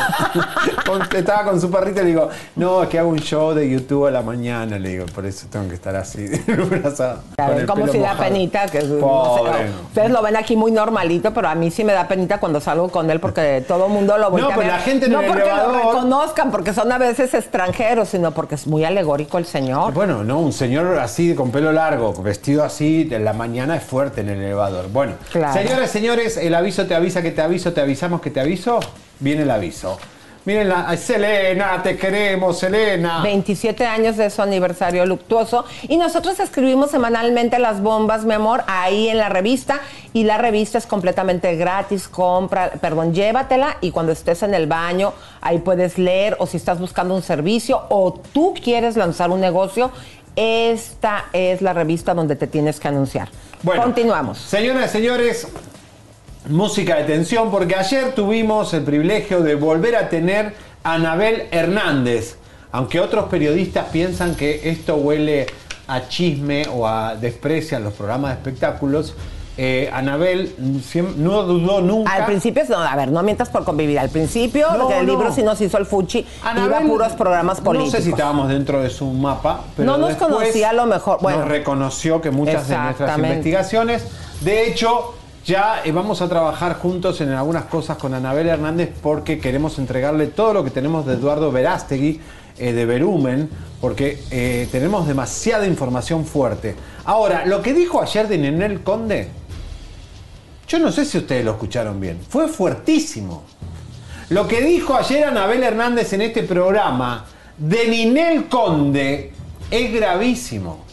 Speaker 1: Estaba con su perrito y le digo, no, es que hago un show de YouTube a la mañana. Le digo, por eso tengo que estar así, disfrazado. El
Speaker 2: como si da
Speaker 1: mojado.
Speaker 2: penita, que no sé, ustedes lo ven aquí muy normalito, pero a mí sí me da penita cuando salgo con él porque todo el mundo lo voltea
Speaker 1: No, pero la gente en
Speaker 2: no
Speaker 1: el
Speaker 2: porque lo
Speaker 1: elevador-
Speaker 2: reconozcan, porque son a veces extranjeros, sino porque es muy alegórico el señor.
Speaker 1: Bueno, no, un señor así, con pelo largo, vestido así, de la mañana es fuerte en el elevador. Bueno,
Speaker 2: Claro.
Speaker 1: señoras, señores, el aviso te avisa que te aviso, te avisamos que te aviso. Viene el aviso. Miren, la, Selena, te queremos, Selena.
Speaker 2: 27 años de su aniversario luctuoso y nosotros escribimos semanalmente las bombas, mi amor, ahí en la revista y la revista es completamente gratis, compra, perdón, llévatela y cuando estés en el baño ahí puedes leer o si estás buscando un servicio o tú quieres lanzar un negocio, esta es la revista donde te tienes que anunciar.
Speaker 1: Bueno,
Speaker 2: Continuamos.
Speaker 1: Señoras, señores, música de tensión, porque ayer tuvimos el privilegio de volver a tener a Anabel Hernández. Aunque otros periodistas piensan que esto huele a chisme o a desprecio a los programas de espectáculos, eh, Anabel no dudó nunca.
Speaker 2: Al principio, no, a ver, no mientas por convivir. Al principio,
Speaker 1: No,
Speaker 2: el
Speaker 1: no.
Speaker 2: libro sí nos hizo el fuchi, iba a
Speaker 1: Anabel,
Speaker 2: puros programas políticos.
Speaker 1: No sé si estábamos dentro de su mapa, pero
Speaker 2: No nos conocía a lo mejor, bueno.
Speaker 1: nos reconoció que muchas de nuestras investigaciones, de hecho, ya eh, vamos a trabajar juntos en algunas cosas con Anabel Hernández porque queremos entregarle todo lo que tenemos de Eduardo Verástegui, eh, de Verumen, porque eh, tenemos demasiada información fuerte. Ahora, lo que dijo ayer de Nenel Conde, yo no sé si ustedes lo escucharon bien, fue fuertísimo. Lo que dijo ayer Anabel Hernández en este programa de Ninel Conde es gravísimo.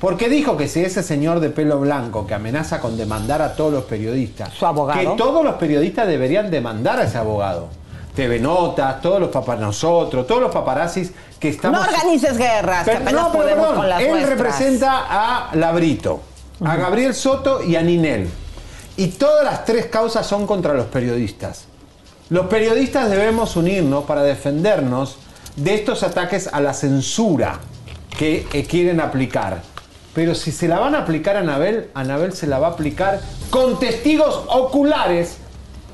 Speaker 1: Porque dijo que si ese señor de pelo blanco que amenaza con demandar a todos los periodistas,
Speaker 2: Su abogado.
Speaker 1: que todos los periodistas deberían demandar a ese abogado. TV Notas, todos los papas nosotros, todos los paparazzis que estamos.
Speaker 2: No organices guerras, que
Speaker 1: Pero-
Speaker 2: apenas
Speaker 1: no, pero
Speaker 2: podemos
Speaker 1: perdón,
Speaker 2: con las
Speaker 1: Él
Speaker 2: nuestras.
Speaker 1: representa a Labrito, a Gabriel Soto y a Ninel. Y todas las tres causas son contra los periodistas. Los periodistas debemos unirnos para defendernos de estos ataques a la censura que eh, quieren aplicar. Pero si se la van a aplicar a Anabel, Anabel se la va a aplicar con testigos oculares,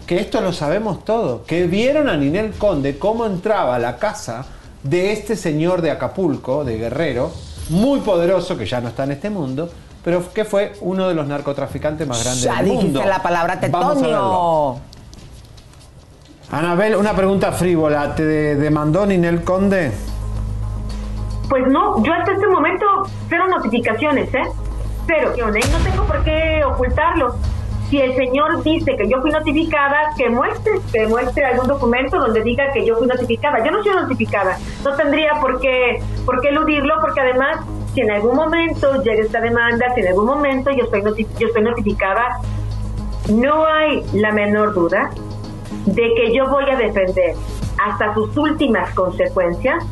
Speaker 1: que esto lo sabemos todo, que vieron a Ninel Conde cómo entraba a la casa de este señor de Acapulco, de Guerrero, muy poderoso, que ya no está en este mundo, pero que fue uno de los narcotraficantes más grandes
Speaker 2: Ya
Speaker 1: del mundo.
Speaker 2: dijiste la palabra tetonio.
Speaker 1: Anabel, una pregunta frívola. ¿Te demandó Ninel Conde?
Speaker 12: Pues no, yo hasta este momento cero notificaciones, ¿eh? Cero. ¿eh? No tengo por qué ocultarlo. Si el señor dice que yo fui notificada, que muestre, que muestre algún documento donde diga que yo fui notificada. Yo no soy notificada. No tendría por qué, por qué eludirlo, porque además, si en algún momento llega esta demanda, si en algún momento yo noti- yo estoy notificada, no hay la menor duda de que yo voy a defender hasta sus últimas consecuencias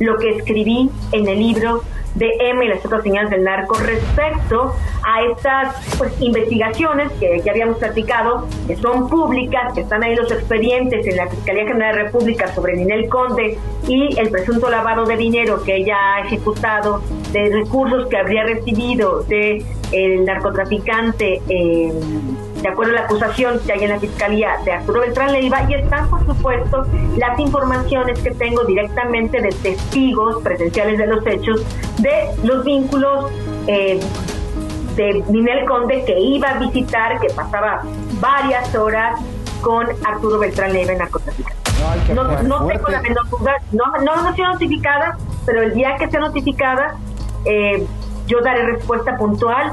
Speaker 12: lo que escribí en el libro de M y las otras señales del narco respecto a estas pues, investigaciones que ya habíamos platicado, que son públicas, que están ahí los expedientes en la Fiscalía General de la República sobre Ninel Conde y el presunto lavado de dinero que ella ha ejecutado, de recursos que habría recibido de el narcotraficante eh, de acuerdo a la acusación que hay en la Fiscalía de Arturo Beltrán Leiva, y están, por supuesto, las informaciones que tengo directamente de testigos presenciales de los hechos, de los vínculos eh, de Ninel Conde que iba a visitar, que pasaba varias horas con Arturo Beltrán Leiva en narcotraficante. No, no tengo la menor duda, no, no, no notificada, pero el día que sea notificada, eh, yo daré respuesta puntual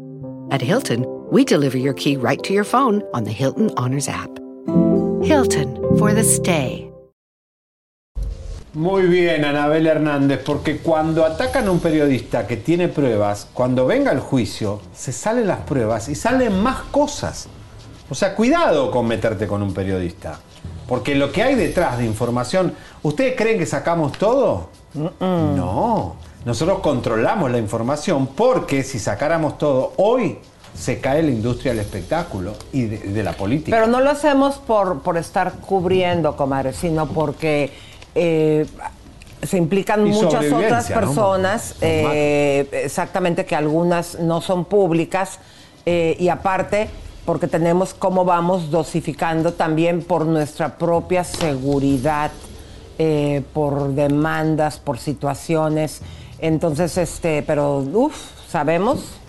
Speaker 13: At Hilton, we deliver your key right to your phone on the Hilton Honors app. Hilton for the stay.
Speaker 1: Muy bien, Anabel Hernández, porque cuando atacan a un periodista que tiene pruebas, cuando venga el juicio, se salen las pruebas y salen más cosas. O sea, cuidado con meterte con un periodista. Porque lo que hay detrás de información, ¿ustedes creen que sacamos todo? No. Nosotros controlamos la información porque si sacáramos todo hoy, se cae la industria del espectáculo y de, de la política.
Speaker 2: Pero no lo hacemos por, por estar cubriendo, comadre, sino porque eh, se implican
Speaker 1: Y
Speaker 2: muchas otras
Speaker 1: ¿no?
Speaker 2: personas, eh, exactamente que algunas no son públicas, eh, y aparte porque tenemos cómo vamos dosificando también por nuestra propia seguridad, por demandas, por situaciones. Entonces, este, pero, uff, sabemos.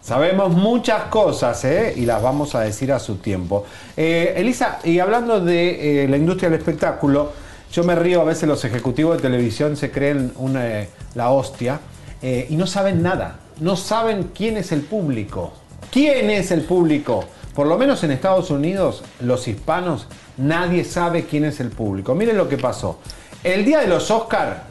Speaker 1: Sabemos muchas cosas ¿eh? y las vamos a decir a su tiempo. Eh, Elisa, y hablando de eh, la industria del espectáculo, yo me río a veces los ejecutivos de televisión se creen una, eh, la hostia y no saben nada. No saben quién es el público. ¿Quién es el público? Por lo menos en Estados Unidos, los hispanos, nadie sabe quién es el público. Miren lo que pasó. El día de los Oscar,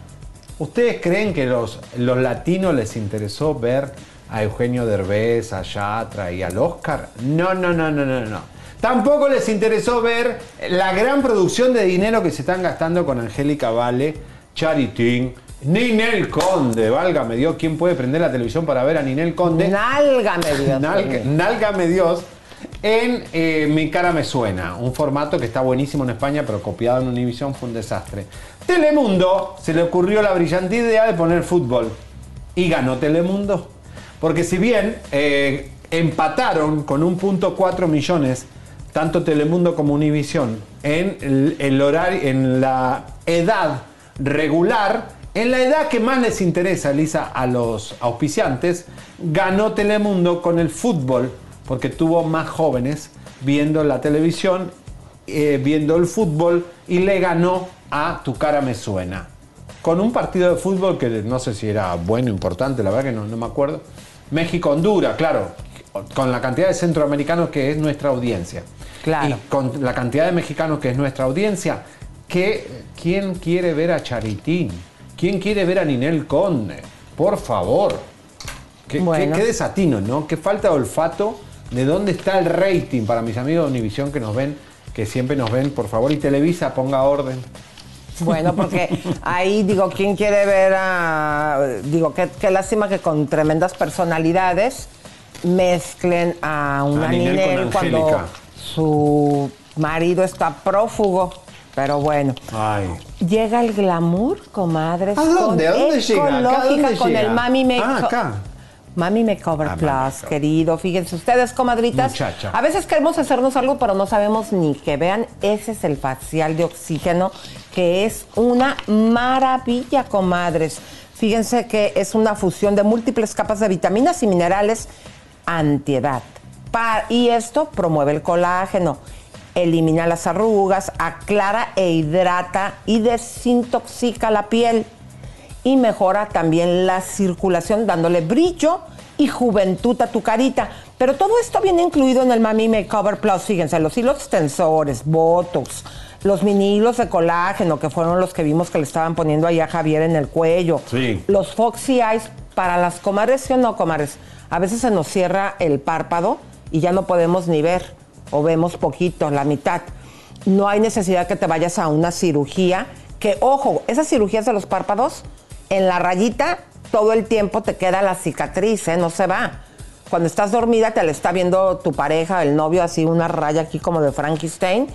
Speaker 1: ¿ustedes creen que los, los latinos les interesó ver a Eugenio Derbez, a Yatra y al Oscar? No, no, no, no, no, no. Tampoco les interesó ver la gran producción de dinero que se están gastando con Angélica Vale, Charitín, Ninel Conde, válgame Dios, ¿quién puede prender la televisión para ver a Ninel Conde?
Speaker 2: Nálgame Dios.
Speaker 1: Nálgame Dios. En eh, Mi cara me suena, un formato que está buenísimo en España, pero copiado en Univision fue un desastre. Telemundo se le ocurrió la brillante idea de poner fútbol y ganó Telemundo. Porque si bien eh, empataron con un punto cuatro millones, tanto Telemundo como Univision, en el, el horario, en la edad regular, en la edad que más les interesa, Lisa, a los auspiciantes, ganó Telemundo con el fútbol, porque tuvo más jóvenes viendo la televisión, eh, viendo el fútbol, y le ganó a Tu cara me suena. Con un partido de fútbol que no sé si era bueno, importante, la verdad que no, no me acuerdo. México-Honduras, claro, con la cantidad de centroamericanos que es nuestra audiencia.
Speaker 2: Claro.
Speaker 1: Y con la cantidad de mexicanos que es nuestra audiencia, ¿qué, ¿quién quiere ver a Charitín? ¿Quién quiere ver a Ninel Conde? Por favor. Qué,
Speaker 2: Bueno.
Speaker 1: qué- qué desatino, ¿no? Qué falta de olfato. ¿De dónde está el rating para mis amigos de Univisión que nos ven, que siempre nos ven? Por favor, y Televisa, ponga orden.
Speaker 2: Bueno, porque ahí digo, ¿quién quiere ver a... Digo, qué, qué lástima que con tremendas personalidades mezclen a una
Speaker 1: A Ninel con
Speaker 2: Ninel cuando
Speaker 1: Angélica.
Speaker 2: su marido está prófugo. Pero bueno.
Speaker 1: Ay.
Speaker 2: Llega el glamour, comadres.
Speaker 1: ¿A dónde? ¿A
Speaker 2: con
Speaker 1: dónde llega? ¿A dónde
Speaker 2: con
Speaker 1: llega?
Speaker 2: el Mami Make
Speaker 1: Ah, acá.
Speaker 2: Mami Makeover
Speaker 1: Ah,
Speaker 2: Plus,
Speaker 1: Mami Makeover.
Speaker 2: querido. Fíjense ustedes, comadritas.
Speaker 1: Muchacha.
Speaker 2: A veces queremos hacernos algo, pero no sabemos ni que vean. Ese es el facial de oxígeno, que es una maravilla, comadres. Fíjense que es una fusión de múltiples capas de vitaminas y minerales antiedad. Y esto promueve el colágeno, elimina las arrugas, aclara e hidrata y desintoxica la piel y mejora también la circulación dándole brillo y juventud a tu carita. Pero todo esto viene incluido en el Mami Makeover Plus. Fíjense, los hilos extensores, Botox, los mini hilos de colágeno, que fueron los que vimos que le estaban poniendo ahí a Javier en el cuello.
Speaker 1: Sí.
Speaker 2: Los Foxy Eyes para las comadres, ¿sí o no, comadres? A veces se nos cierra el párpado y ya no podemos ni ver, o vemos poquito, la mitad. No hay necesidad que te vayas a una cirugía, que ojo, esas cirugías de los párpados, en la rayita todo el tiempo te queda la cicatriz, ¿eh? no se va. Cuando estás dormida te la está viendo tu pareja, el novio, así una raya aquí como de Frankenstein,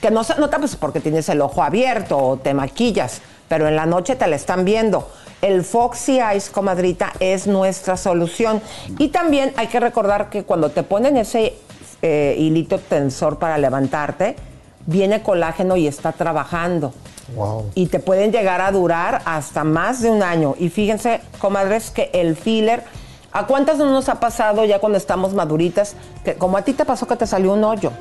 Speaker 2: que no se nota pues porque tienes el ojo abierto o te maquillas, pero en la noche te la están viendo. El Foxy Eyes, comadrita, es nuestra solución. Y también hay que recordar que cuando te ponen ese eh, hilito tensor para levantarte, viene colágeno y está trabajando.
Speaker 1: Wow.
Speaker 2: Y te pueden llegar a durar hasta más de un año. Y fíjense, comadres, que el filler, ¿a cuántas no nos ha pasado ya cuando estamos maduritas? Que como a ti te pasó que te salió un hoyo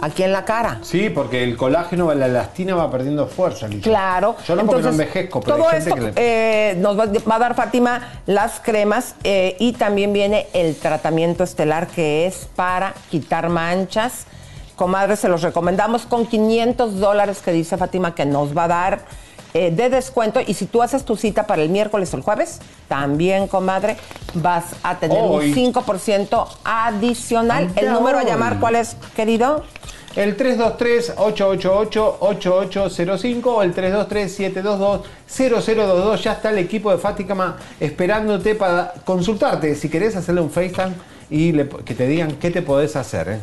Speaker 2: aquí en la cara.
Speaker 1: Sí, porque el colágeno, la elastina va perdiendo fuerza.
Speaker 2: Claro.
Speaker 1: Yo no porque no
Speaker 2: Entonces,
Speaker 1: envejezco, pero
Speaker 2: todo
Speaker 1: hay gente
Speaker 2: esto
Speaker 1: que le...
Speaker 2: eh, nos va, va a dar Fátima las cremas eh, y también viene el tratamiento estelar que es para quitar manchas. Comadre, se los recomendamos con 500 dólares que dice Fátima que nos va a dar eh, de descuento. Y si tú haces tu cita para el miércoles o el jueves, también, comadre, vas a tener
Speaker 1: Hoy.
Speaker 2: un 5% adicional. El número a llamar, ¿cuál es, querido?
Speaker 1: El 323-888-8805 o el 323-722-0022. Ya está el equipo de Fátima esperándote para consultarte. Si querés hacerle un FaceTime y le- que te digan qué te podés hacer. ¿eh?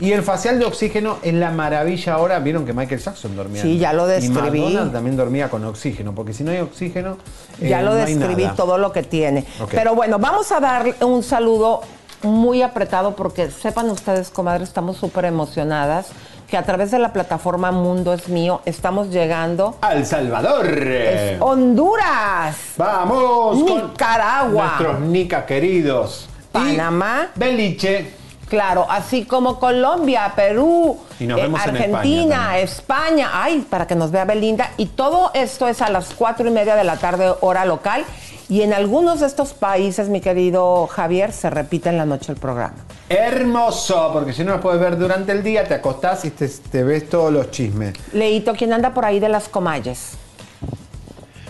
Speaker 1: Y el facial de oxígeno es la maravilla ahora. Vieron que Michael Jackson dormía.
Speaker 2: Sí, ya lo describí.
Speaker 1: Y Madonna también dormía con oxígeno, porque si no hay oxígeno.
Speaker 2: Ya
Speaker 1: eh,
Speaker 2: lo
Speaker 1: no
Speaker 2: describí todo lo que tiene. Pero bueno, vamos a dar un saludo muy apretado porque sepan ustedes, comadre, estamos súper emocionadas que a través de la plataforma Mundo es Mío estamos llegando
Speaker 1: ¡Al Salvador!
Speaker 2: Es Honduras,
Speaker 1: ¡Vamos! con
Speaker 2: Nicaragua,
Speaker 1: Nuestros nicas queridos.
Speaker 2: Panamá,
Speaker 1: Beliche.
Speaker 2: Claro, así como Colombia, Perú,
Speaker 1: Y nos vemos en
Speaker 2: Argentina, España, ay, para que nos vea Belinda. Y todo esto es a las cuatro y media de la tarde, hora local. Y en algunos de estos países, mi querido Javier, se repite en la noche el programa.
Speaker 1: Hermoso, porque si no lo puedes ver durante el día, te acostás y te, te ves todos los chismes.
Speaker 2: Leito, ¿quién anda por ahí de las comalles?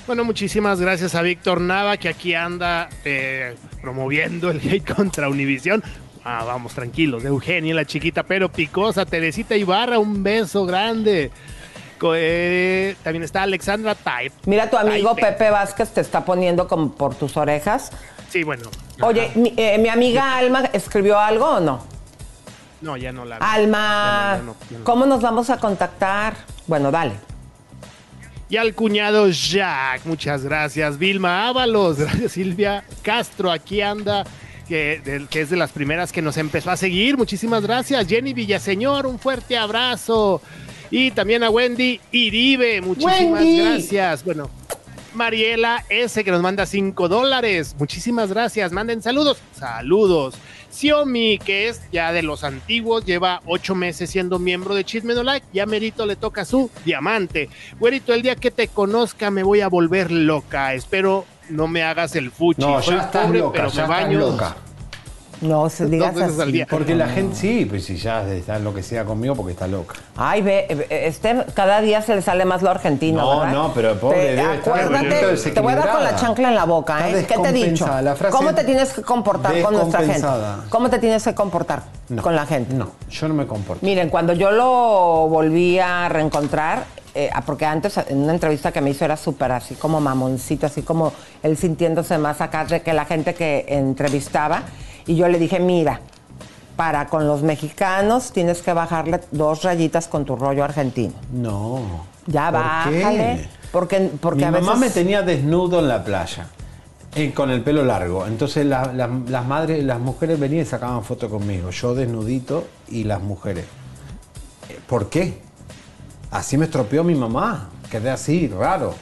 Speaker 5: Bueno, muchísimas gracias a Víctor Nava, que aquí anda eh, promoviendo el hate contra Univisión. Ah, vamos, tranquilos. Eugenia, la chiquita pero picosa. Teresita Ibarra, un beso grande. Eh, también está Alexandra Taip.
Speaker 2: Mira, tu amigo
Speaker 5: Taipe.
Speaker 2: Pepe Vázquez te está poniendo como por tus orejas.
Speaker 5: Sí, bueno.
Speaker 2: Oye, mi, eh, mi amiga Alma escribió algo o no?
Speaker 5: No, ya no la
Speaker 2: Alma,
Speaker 5: Ya no, ya no, ya no.
Speaker 2: ¿cómo nos vamos a contactar? Bueno, dale.
Speaker 5: Y al cuñado Jack, muchas gracias. Vilma Ábalos, gracias Silvia Castro, aquí anda, que, es de las primeras que nos empezó a seguir. Muchísimas gracias. Jenny Villaseñor, un fuerte abrazo. Y también a Wendy Iribe, muchísimas
Speaker 1: Wendy.
Speaker 5: gracias. Bueno, Mariela S, que nos manda 5 dólares. Muchísimas gracias. Manden saludos. Saludos. Xiaomi, que es ya de los antiguos, lleva ocho meses siendo miembro de Chisme No Like. Ya Merito le toca su diamante. Güerito, el día que te conozca me voy a volver loca. Espero no me hagas el fuchi.
Speaker 1: No,
Speaker 5: Soy
Speaker 1: ya estás
Speaker 5: pobre,
Speaker 1: loca,
Speaker 5: pero
Speaker 1: ya
Speaker 5: me
Speaker 1: estás
Speaker 5: baño.
Speaker 1: loca.
Speaker 2: No se digas
Speaker 5: al
Speaker 2: así.
Speaker 5: día.
Speaker 1: Porque la gente, sí, pues si ya está enloquecida conmigo porque está loca.
Speaker 2: Ay, ve, este cada día se le sale más lo argentino,
Speaker 1: No,
Speaker 2: ¿verdad?
Speaker 1: no, pero pobre,
Speaker 2: Te-
Speaker 1: debe estar
Speaker 2: acuérdate, te voy a dar con la chancla en la boca,
Speaker 1: Está
Speaker 2: ¿eh? ¿Qué te he dicho?
Speaker 1: descompensada, la frase
Speaker 2: ¿Cómo te tienes que comportar con nuestra gente?
Speaker 1: descompensada.
Speaker 2: ¿Cómo te tienes que comportar
Speaker 1: No.
Speaker 2: con la gente?
Speaker 1: No, yo no me comporto.
Speaker 2: Miren, cuando yo lo volví a reencontrar, eh, porque antes en una entrevista que me hizo era súper así como mamoncito, así como él sintiéndose más acá que la gente que entrevistaba. Y yo le dije, mira, para con los mexicanos tienes que bajarle dos rayitas con tu rollo argentino.
Speaker 1: No.
Speaker 2: Ya
Speaker 1: ¿Por
Speaker 2: bájale.
Speaker 1: qué?
Speaker 2: Porque, porque
Speaker 1: Mi
Speaker 2: a
Speaker 1: mamá
Speaker 2: veces.
Speaker 1: me tenía desnudo en la playa. eh, con el pelo largo. Entonces la- la- las madres, las mujeres venían y sacaban fotos conmigo. Yo desnudito y las mujeres. Eh, ¿Por qué? Así me estropeó mi mamá. Quedé así, raro.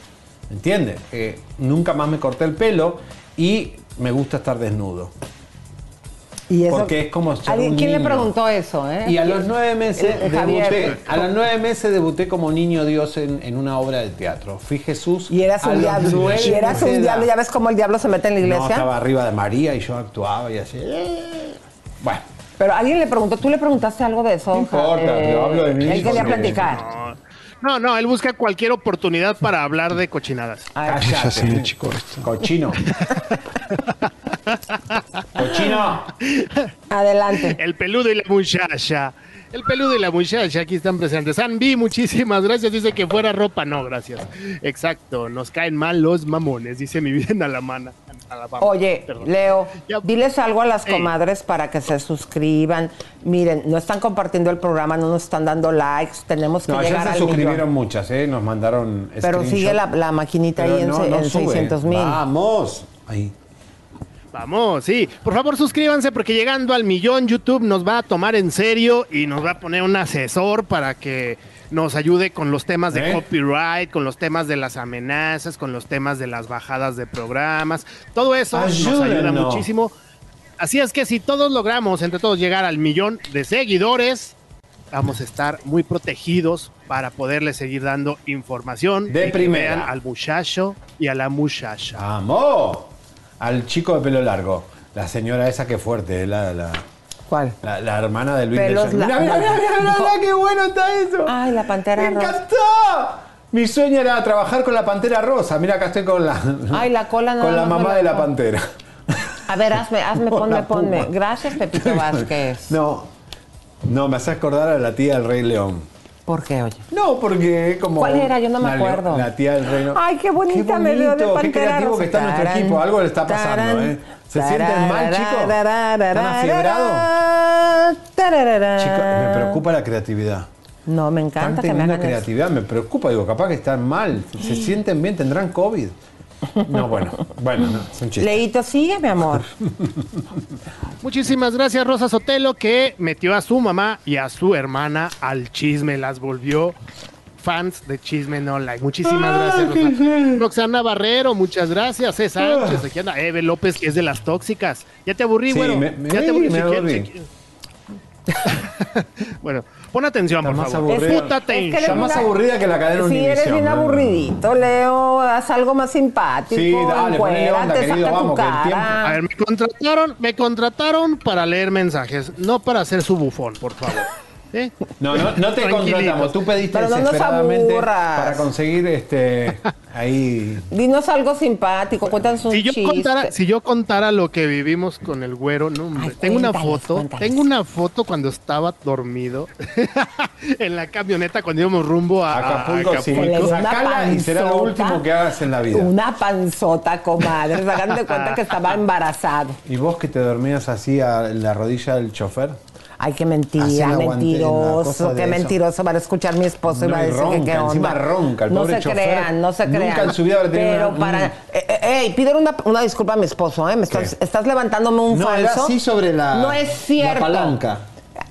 Speaker 1: ¿Entiendes? Eh, nunca más me corté el pelo y me gusta estar desnudo.
Speaker 2: Y eso-
Speaker 1: Porque es como ser
Speaker 2: ¿Alguien-
Speaker 1: un
Speaker 2: ¿Quién le preguntó eso? eh?
Speaker 1: Y a los nueve meses
Speaker 2: El- el Javier.
Speaker 1: debuté, a los nueve meses debuté como niño Dios en, en una obra de teatro. Fui Jesús.
Speaker 2: Y eras un diablo. Y eras un diablo. ¿Ya ves cómo el diablo se mete en la
Speaker 1: No,
Speaker 2: iglesia?
Speaker 1: estaba arriba de María y yo actuaba y así. eh. Bueno,
Speaker 2: Pero alguien le preguntó, ¿tú le preguntaste algo de eso?
Speaker 1: No importa, pero hablo de mí,
Speaker 2: Él quería platicar.
Speaker 5: No, no, él busca cualquier oportunidad para hablar de cochinadas.
Speaker 1: cállate. Cochino. Cochino.
Speaker 2: Adelante.
Speaker 5: El peludo y la muchacha. El peludo y la muchacha aquí están presentes. Sanbi, muchísimas gracias. Dice que fuera ropa. No, gracias. Exacto. Nos caen mal los mamones, dice mi vida en Alamana. Alabama.
Speaker 2: Oye,
Speaker 5: Perdón.
Speaker 2: Leo,
Speaker 5: Ya-
Speaker 2: diles algo a las
Speaker 5: Ey.
Speaker 2: comadres para que se suscriban. Miren, no están compartiendo el programa, no nos están dando likes, tenemos que
Speaker 1: No,
Speaker 2: llegar
Speaker 1: ya se
Speaker 2: al
Speaker 1: suscribieron
Speaker 2: millón.
Speaker 1: muchas, ¿eh? Nos mandaron.
Speaker 2: Pero
Speaker 1: screenshot.
Speaker 2: sigue la, la maquinita
Speaker 1: Pero
Speaker 2: ahí en,
Speaker 1: no,
Speaker 2: en
Speaker 1: sube.
Speaker 2: 600 mil.
Speaker 1: Vamos. Ahí.
Speaker 5: Vamos, sí. Por favor, suscríbanse porque llegando al millón YouTube nos va a tomar en serio y nos va a poner un asesor para que nos ayude con los temas de
Speaker 1: ¿Eh?
Speaker 5: copyright, con los temas de las amenazas, con los temas de las bajadas de programas. Todo eso nos ayuda muchísimo. Así es que si todos logramos entre todos llegar al millón de seguidores, vamos a estar muy protegidos para poderle seguir dando información
Speaker 1: De primera.
Speaker 5: al muchacho y a la muchacha.
Speaker 1: ¡Vamos! Al chico de pelo largo. La señora esa que fuerte, la, la,
Speaker 2: ¿Cuál?
Speaker 1: la, la hermana de Luis
Speaker 2: Pelos
Speaker 1: de Mira, mira, mira, mira, qué bueno está eso.
Speaker 2: Ay, la pantera
Speaker 1: ¡Me
Speaker 2: rosa.
Speaker 1: encantó! Mi sueño era trabajar con la pantera rosa. Mira, acá estoy con la,
Speaker 2: Ay, la cola nada
Speaker 1: con la
Speaker 2: me
Speaker 1: mamá de la pantera.
Speaker 2: A ver, hazme, hazme, ponme, ponme. Gracias, Pepito Vázquez.
Speaker 1: No, no, me hace acordar a la tía del Rey León.
Speaker 2: ¿Por qué, oye?
Speaker 1: No, porque como.
Speaker 2: ¿Cuál era? Yo no me
Speaker 1: la
Speaker 2: acuerdo.
Speaker 1: La tía del reino.
Speaker 2: Ay, qué bonita me veo de Pantera
Speaker 1: Qué creativo que está nuestro
Speaker 2: Tarán,
Speaker 1: equipo. Algo le está pasando,
Speaker 2: tarán,
Speaker 1: ¿eh? ¿Se sienten mal, chicos? ¿Están afiebrados? Chicos, me preocupa la creatividad.
Speaker 2: No, me encanta
Speaker 1: Están
Speaker 2: que me hagan eso.
Speaker 1: creatividad, me preocupa. Digo, capaz que están mal. Se sienten bien, tendrán COVID. No, bueno, bueno, no, es un chiste.
Speaker 2: Leito, sigue, mi amor.
Speaker 5: Muchísimas gracias, Rosa Sotelo, que metió a su mamá y a su hermana al chisme, las volvió fans de Chisme No Like. Muchísimas gracias, Rosa. Roxana Barrero, muchas gracias. C. Sánchez, aquí anda. Eve López, que es de las tóxicas. Ya te aburrí,
Speaker 1: Sí,
Speaker 5: güero.
Speaker 1: me- me-
Speaker 5: ya te aburrí.
Speaker 1: me
Speaker 5: si quieres-
Speaker 1: aburrí.
Speaker 5: si quieres- bueno, pon atención, por
Speaker 1: más
Speaker 5: favor.
Speaker 1: aburrida.
Speaker 5: Puta
Speaker 2: Es que
Speaker 1: Está más
Speaker 2: una-
Speaker 1: aburrida que la cadena
Speaker 2: Sí, eres bien aburridito, Leo. Haz algo más simpático.
Speaker 1: Sí, dale, ponele onda, querido, vamos, que el tiempo-.
Speaker 5: A ver, me contrataron, me contrataron para leer mensajes, no para hacer su bufón, por favor.
Speaker 1: No, no, no te contratamos. Tú pediste
Speaker 2: Pero no nos
Speaker 1: desesperadamente
Speaker 2: aburras.
Speaker 1: para conseguir este ahí.
Speaker 2: Dinos algo simpático, cuéntanos un
Speaker 5: Si yo,
Speaker 2: chiste.
Speaker 5: contara, si yo contara lo que vivimos con el güero, no, hombre,
Speaker 2: Ay,
Speaker 5: tengo una foto,
Speaker 2: cuéntales.
Speaker 5: tengo una foto cuando estaba dormido en la camioneta cuando íbamos rumbo a,
Speaker 1: Acapulco, sí. Sacala y será lo último que hagas en la vida.
Speaker 2: Una panzota, comadre. Hagan de cuenta que estaba embarazado.
Speaker 1: ¿Y vos que te dormías así a la rodilla del chofer?
Speaker 2: Ay, qué mentira, mentiroso, qué mentiroso. Van a escuchar mi esposo y
Speaker 1: No,
Speaker 2: va a decir que
Speaker 1: ronca,
Speaker 2: qué onda.
Speaker 1: encima ronca, el
Speaker 2: no
Speaker 1: pobre
Speaker 2: se
Speaker 1: chofer.
Speaker 2: crean, no se
Speaker 1: Nunca
Speaker 2: crean.
Speaker 1: en su vida habrá tenido
Speaker 2: Pero
Speaker 1: una-
Speaker 2: para.
Speaker 1: un-
Speaker 2: Eh, eh, ey, pídele una, una disculpa a mi esposo, ¿eh? Me estás, estás levantándome un
Speaker 1: No,
Speaker 2: falso.
Speaker 1: era así sobre la,
Speaker 2: No es cierto.
Speaker 1: la palanca.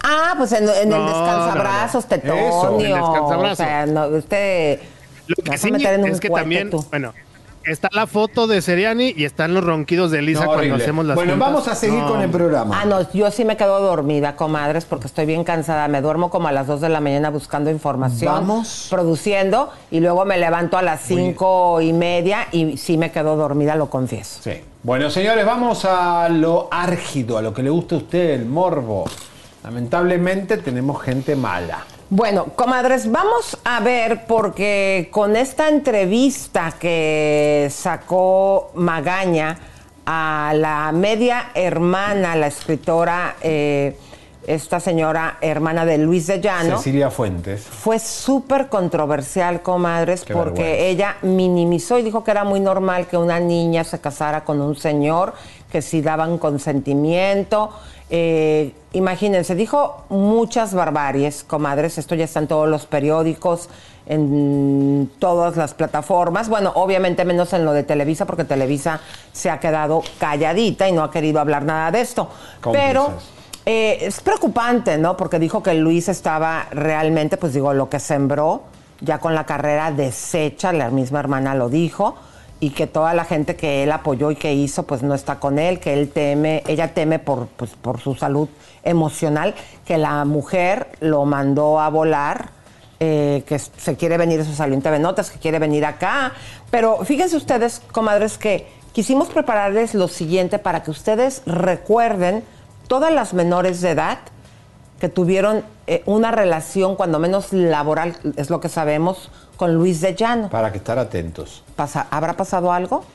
Speaker 2: Ah, pues en, en
Speaker 5: No,
Speaker 2: el
Speaker 5: no,
Speaker 2: descansabrazos,
Speaker 5: no.
Speaker 2: Tetonio.
Speaker 5: Eso, en el descansabrazo.
Speaker 2: O sea, no, usted.
Speaker 5: Lo que
Speaker 2: a
Speaker 5: sí
Speaker 2: meter en un
Speaker 5: es que también,
Speaker 2: tú.
Speaker 5: bueno, está la foto de Seriani y están los ronquidos de Elisa
Speaker 1: No,
Speaker 5: cuando hacemos las
Speaker 1: Bueno,
Speaker 5: juntas.
Speaker 1: vamos a seguir
Speaker 5: No,
Speaker 1: con el programa.
Speaker 2: Ah, no, yo sí me quedo dormida, comadres, porque estoy bien cansada. Me duermo como a las 2 de la mañana buscando información,
Speaker 1: Vamos.
Speaker 2: produciendo, y luego me levanto a las cinco y media y sí me quedo dormida, lo confieso.
Speaker 1: Sí. Bueno, señores, vamos a lo árgido, a lo que le gusta a usted, el morbo. Lamentablemente tenemos gente mala.
Speaker 2: Bueno, comadres, vamos a ver porque con esta entrevista que sacó Magaña a la media hermana, la escritora, eh, esta señora hermana de Luis de Llano,
Speaker 1: Cecilia Fuentes.
Speaker 2: fue súper controversial, comadres,
Speaker 1: Qué
Speaker 2: porque
Speaker 1: vergüenza.
Speaker 2: ella minimizó y dijo que era muy normal que una niña se casara con un señor, que si daban consentimiento. Eh, imagínense, dijo muchas barbaries, comadres, esto ya está en todos los periódicos, en todas las plataformas, bueno, obviamente menos en lo de Televisa, porque Televisa se ha quedado calladita y no ha querido hablar nada de esto. Pero... Eh, es preocupante, ¿no? Porque dijo que Luis estaba realmente, pues digo, lo que sembró, ya con la carrera deshecha, la misma hermana lo dijo, y que toda la gente que él apoyó y que hizo, pues no está con él, que él teme, ella teme por, pues, por su salud emocional, que la mujer lo mandó a volar, eh, que se quiere venir, eso salió en TV Notas, que quiere venir acá. Pero fíjense ustedes, comadres, que quisimos prepararles lo siguiente para que ustedes recuerden todas las menores de edad que tuvieron eh, una relación, cuando menos laboral, es lo que sabemos, con Luis de Llano.
Speaker 1: Para que estar atentos.
Speaker 2: Pasa- ¿Habrá pasado algo?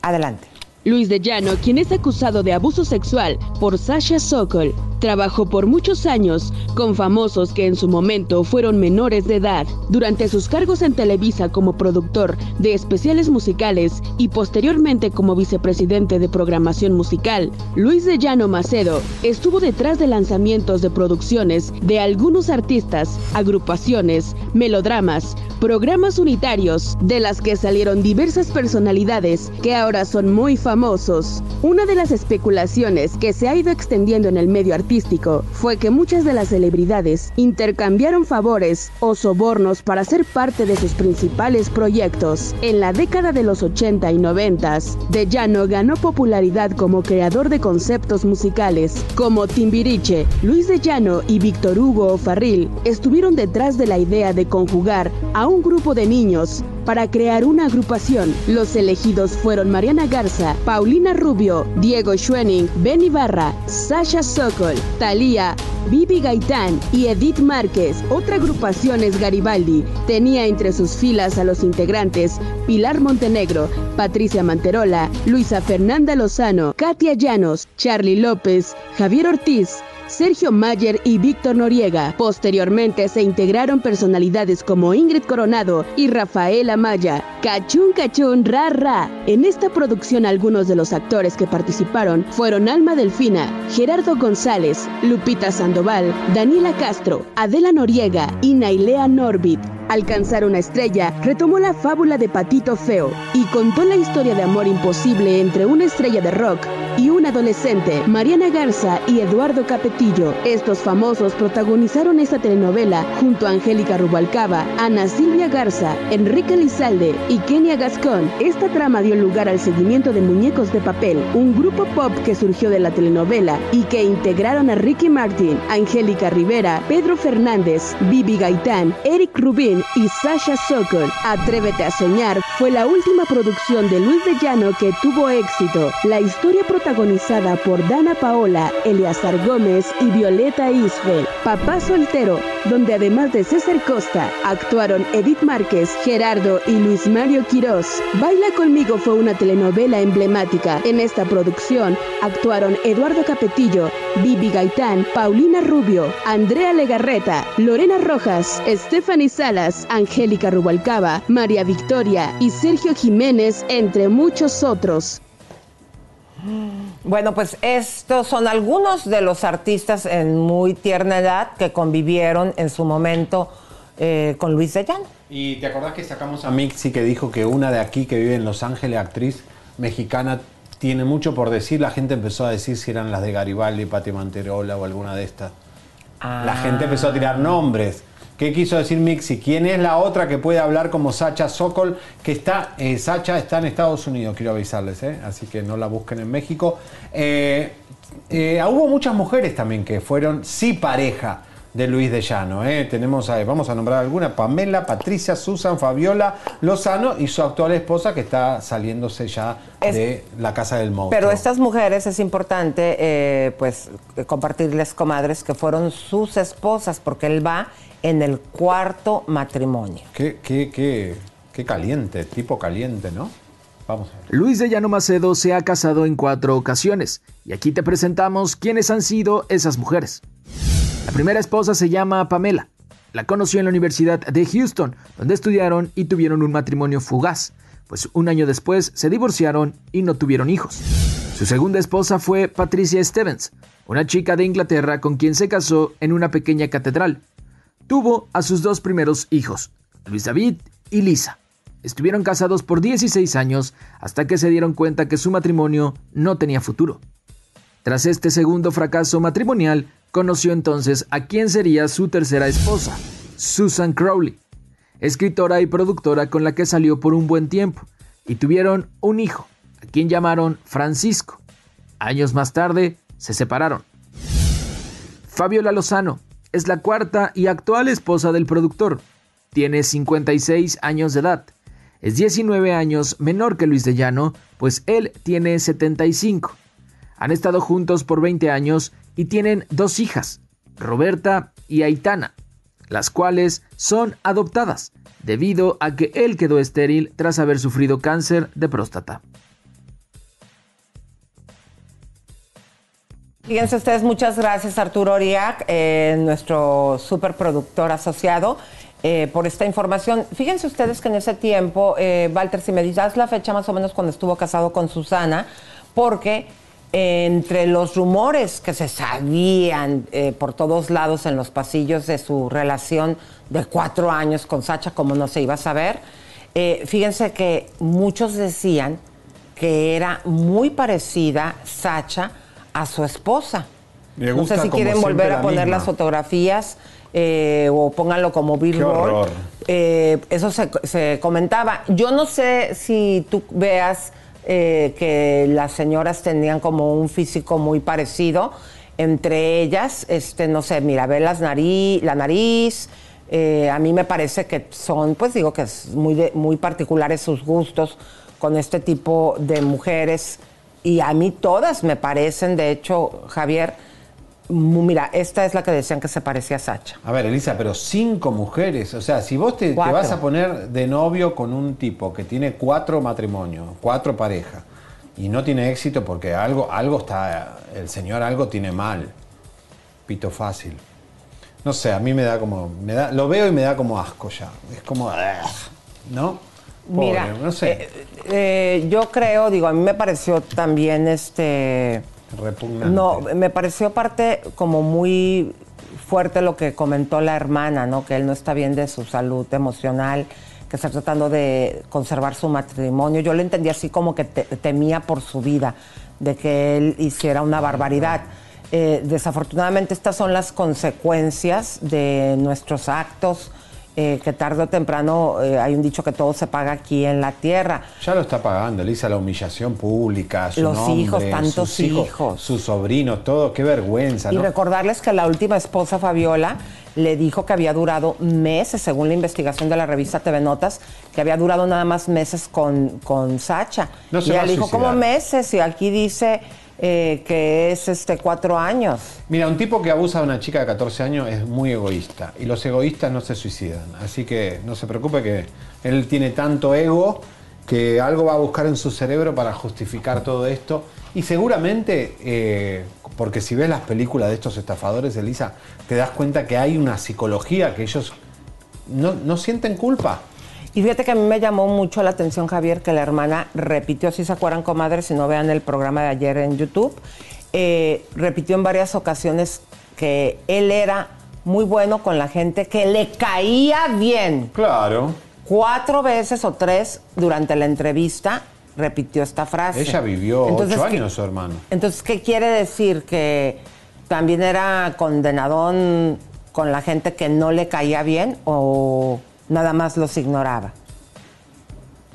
Speaker 2: Adelante.
Speaker 9: Luis de Llano, quien es acusado de abuso sexual por Sasha Sokol, Trabajó por muchos años con famosos que en su momento fueron menores de edad. Durante sus cargos en Televisa como productor de especiales musicales y posteriormente como vicepresidente de programación musical, Luis de Llano Macedo estuvo detrás de lanzamientos de producciones de algunos artistas, agrupaciones, melodramas, programas unitarios, de las que salieron diversas personalidades que ahora son muy famosos. Una de las especulaciones que se ha ido extendiendo en el medio artístico fue que muchas de las celebridades intercambiaron favores o sobornos para ser parte de sus principales proyectos. En la década de los 80 y 90, De Llano ganó popularidad como creador de conceptos musicales, como Timbiriche, Luis De Llano y Víctor Hugo Farril estuvieron detrás de la idea de conjugar a un grupo de niños para crear una agrupación. Los elegidos fueron Mariana Garza, Paulina Rubio, Diego Schwenning, Ben Ibarra, Sasha Sokol, Thalía, Bibi Gaitán y Edith Márquez. Otra agrupación es Garibaldi. Tenía entre sus filas a los integrantes Pilar Montenegro, Patricia Manterola, Luisa Fernanda Lozano, Katia Llanos, Charlie López, Javier Ortiz, Sergio Mayer y Víctor Noriega. Posteriormente se integraron personalidades como Ingrid Coronado y Rafael Amaya. Cachún Cachún Ra Ra. En esta producción algunos de los actores que participaron fueron Alma Delfina, Gerardo González, Lupita Sandoval, Daniela Castro, Adela Noriega y Nailea Norbit. Alcanzar una estrella retomó la fábula de Patito Feo y contó la historia de amor imposible entre una estrella de rock y un adolescente, Mariana Garza y Eduardo Capetillo. Estos famosos protagonizaron esta telenovela junto a Angélica Rubalcaba, Ana Silvia Garza, Enrique Lizalde y Kenia Gascón. Esta trama dio lugar al seguimiento de Muñecos de Papel, un grupo pop que surgió de la telenovela y que integraron a Ricky Martin, Angélica Rivera, Pedro Fernández, Bibi Gaitán, Eric Y Sasha Sokol. Atrévete a soñar fue la última producción de Luis de Llano que tuvo éxito. La historia protagonizada por Dana Paola, Eleazar Gómez y Violeta Isfel. Papá soltero, donde además de César Costa, actuaron Edith Márquez, Gerardo y Luis Mario Quirós. Baila conmigo fue una telenovela emblemática. En esta producción actuaron Eduardo Capetillo, Bibi Gaitán, Paulina Rubio, Andrea Legarreta, Lorena Rojas, Stephanie Salas, Angélica Rubalcaba, María Victoria y Sergio Jiménez, entre muchos otros.
Speaker 2: Bueno, pues estos son algunos de los artistas en muy tierna edad que convivieron en su momento eh, con Luis de Llano.
Speaker 1: Y te acordás que sacamos a Mixi que dijo que una de aquí que vive en Los Ángeles, actriz mexicana, tiene mucho por decir. La gente empezó a decir si eran las de Garibaldi, Pati Manterola o alguna de estas. La gente empezó a tirar nombres. ¿Qué quiso decir Mixi? ¿Quién es la otra que puede hablar como Sacha Sokol? Que está, eh, Sacha está en Estados Unidos, quiero avisarles, ¿eh? así que no la busquen en México. Eh, hubo muchas mujeres también que fueron sí pareja de Luis de Llano. ¿eh? Tenemos, a- vamos a nombrar alguna, Pamela, Patricia, Susan, Fabiola, Lozano y su actual esposa que está saliéndose ya
Speaker 2: Es-
Speaker 1: de la casa del monstruo.
Speaker 2: Pero estas mujeres es importante, eh, pues, compartirles, comadres, que fueron sus esposas, porque él va en el cuarto matrimonio.
Speaker 1: Qué, qué, qué, qué caliente, tipo caliente, ¿no?
Speaker 6: Luis de Llano Macedo se ha casado en cuatro ocasiones y aquí te presentamos quiénes han sido esas mujeres. La primera esposa se llama Pamela. La conoció en la Universidad de Houston, donde estudiaron y tuvieron un matrimonio fugaz, pues un año después se divorciaron y no tuvieron hijos. Su segunda esposa fue Patricia Stevens, una chica de Inglaterra con quien se casó en una pequeña catedral. Tuvo a sus dos primeros hijos, Luis David y Lisa. Estuvieron casados por 16 años hasta que se dieron cuenta que su matrimonio no tenía futuro. Tras este segundo fracaso matrimonial, conoció entonces a quien sería su tercera esposa, Susan Crowley, escritora y productora con la que salió por un buen tiempo, y tuvieron un hijo, a quien llamaron Francisco. Años más tarde, se separaron. Fabiola Lozano es la cuarta y actual esposa del productor. Tiene 56 años de edad. Es 19 años menor que Luis de Llano, pues él tiene 75. Han estado juntos por 20 años y tienen dos hijas, Roberta y Aitana, las cuales son adoptadas, debido a que él quedó estéril tras haber sufrido cáncer de próstata.
Speaker 2: Fíjense ustedes, muchas gracias Arturo Oriac, eh, nuestro superproductor asociado, eh, por esta información. Fíjense ustedes que en ese tiempo, eh, Walter, si me dices la fecha más o menos cuando estuvo casado con Susana, porque entre los rumores que se sabían eh, por todos lados en los pasillos de su relación de cuatro años con Sacha, como no se iba a saber, eh, fíjense que muchos decían que era muy parecida Sacha a su esposa.
Speaker 1: Me
Speaker 2: no
Speaker 1: gusta
Speaker 2: sé si quieren volver a poner
Speaker 1: misma.
Speaker 2: las fotografías eh, o pónganlo como billboard. Eh, eso se, se comentaba. Yo no sé si tú veas eh, que las señoras tenían como un físico muy parecido. Entre ellas, este, no sé, mira, ve las nariz, la nariz. eh, a mí me parece que son, pues digo que es muy, de- muy particulares sus gustos con este tipo de mujeres. Y a mí todas me parecen, de hecho, Javier, mira, esta es la que decían que se parecía a Sacha.
Speaker 1: A ver, Elisa, pero cinco mujeres. O sea, si vos te, vas a poner de novio con un tipo que tiene cuatro matrimonios, cuatro parejas, y no tiene éxito porque algo, algo está. El señor algo tiene mal. Pito fácil. No sé, a mí me da como. Me da, lo veo y me da como asco ya. Es como. ¿No? Pobre,
Speaker 2: Mira,
Speaker 1: no sé.
Speaker 2: eh, eh, yo creo, digo, a mí me pareció también este. No, me pareció parte como muy fuerte lo que comentó la hermana, ¿no? Que él no está bien de su salud emocional, que está tratando de conservar su matrimonio. Yo le entendí así como que te- temía por su vida, de que él hiciera una barbaridad. Eh, desafortunadamente estas son las consecuencias de nuestros actos, eh, que tarde o temprano eh, hay un dicho que todo se paga aquí en la tierra.
Speaker 1: Ya lo está pagando, Elisa, la humillación pública, su
Speaker 2: Los
Speaker 1: nombre,
Speaker 2: hijos, tantos
Speaker 1: sus hijos,
Speaker 2: hijos.
Speaker 1: sus sobrinos, todo, qué vergüenza,
Speaker 2: Y
Speaker 1: ¿no?
Speaker 2: recordarles que la última esposa, Fabiola, le dijo que había durado meses, según la investigación de la revista TV Notas, que había durado nada más meses con, con Sacha.
Speaker 1: No se
Speaker 2: y
Speaker 1: va
Speaker 2: ella
Speaker 1: a
Speaker 2: le dijo. ¿cómo meses? Y aquí dice eh, que es este cuatro años.
Speaker 1: Mira, un tipo que abusa de una chica de 14 años es muy egoísta y los egoístas no se suicidan. Así que no se preocupe que él tiene tanto ego que algo va a buscar en su cerebro para justificar todo esto. Y seguramente, eh, porque si ves las películas de estos estafadores, Elisa, te das cuenta que hay una psicología que ellos no, no sienten culpa.
Speaker 2: Y fíjate que a mí me llamó mucho la atención, Javier, que la hermana repitió, si se acuerdan, comadres, si no vean el programa de ayer en YouTube, eh, repitió en varias ocasiones que él era muy bueno con la gente que le caía bien.
Speaker 1: Claro.
Speaker 2: Cuatro veces o tres durante la entrevista repitió esta frase.
Speaker 1: Ella vivió
Speaker 2: Entonces,
Speaker 1: ocho
Speaker 2: ¿qué-
Speaker 1: años, su hermano.
Speaker 2: Entonces, ¿qué quiere decir? Que también era condenadón con la gente que no le caía bien o nada más los ignoraba.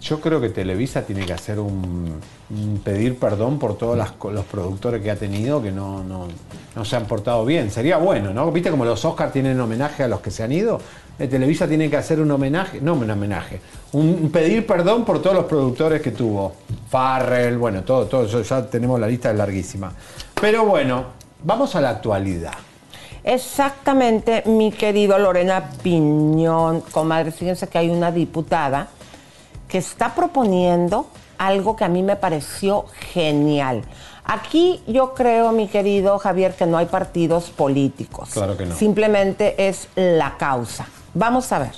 Speaker 1: Yo creo que Televisa tiene que hacer un, pedir perdón por todos los productores que ha tenido que no, no, se han portado bien. Sería bueno, ¿no? ¿Viste como los Oscars tienen homenaje a los que se han ido? Eh, Televisa tiene que hacer un homenaje, no un homenaje, un, pedir perdón por todos los productores que tuvo. Farrell, bueno, todo, todo, ya tenemos la lista larguísima. Pero bueno, vamos a la actualidad.
Speaker 2: Exactamente, mi querido Lorena Piñón, comadre, fíjense que hay una diputada que está proponiendo algo que a mí me pareció genial. Aquí yo creo, mi querido Javier, que no hay partidos políticos.
Speaker 1: Claro que no.
Speaker 2: Simplemente es la causa. Vamos a ver.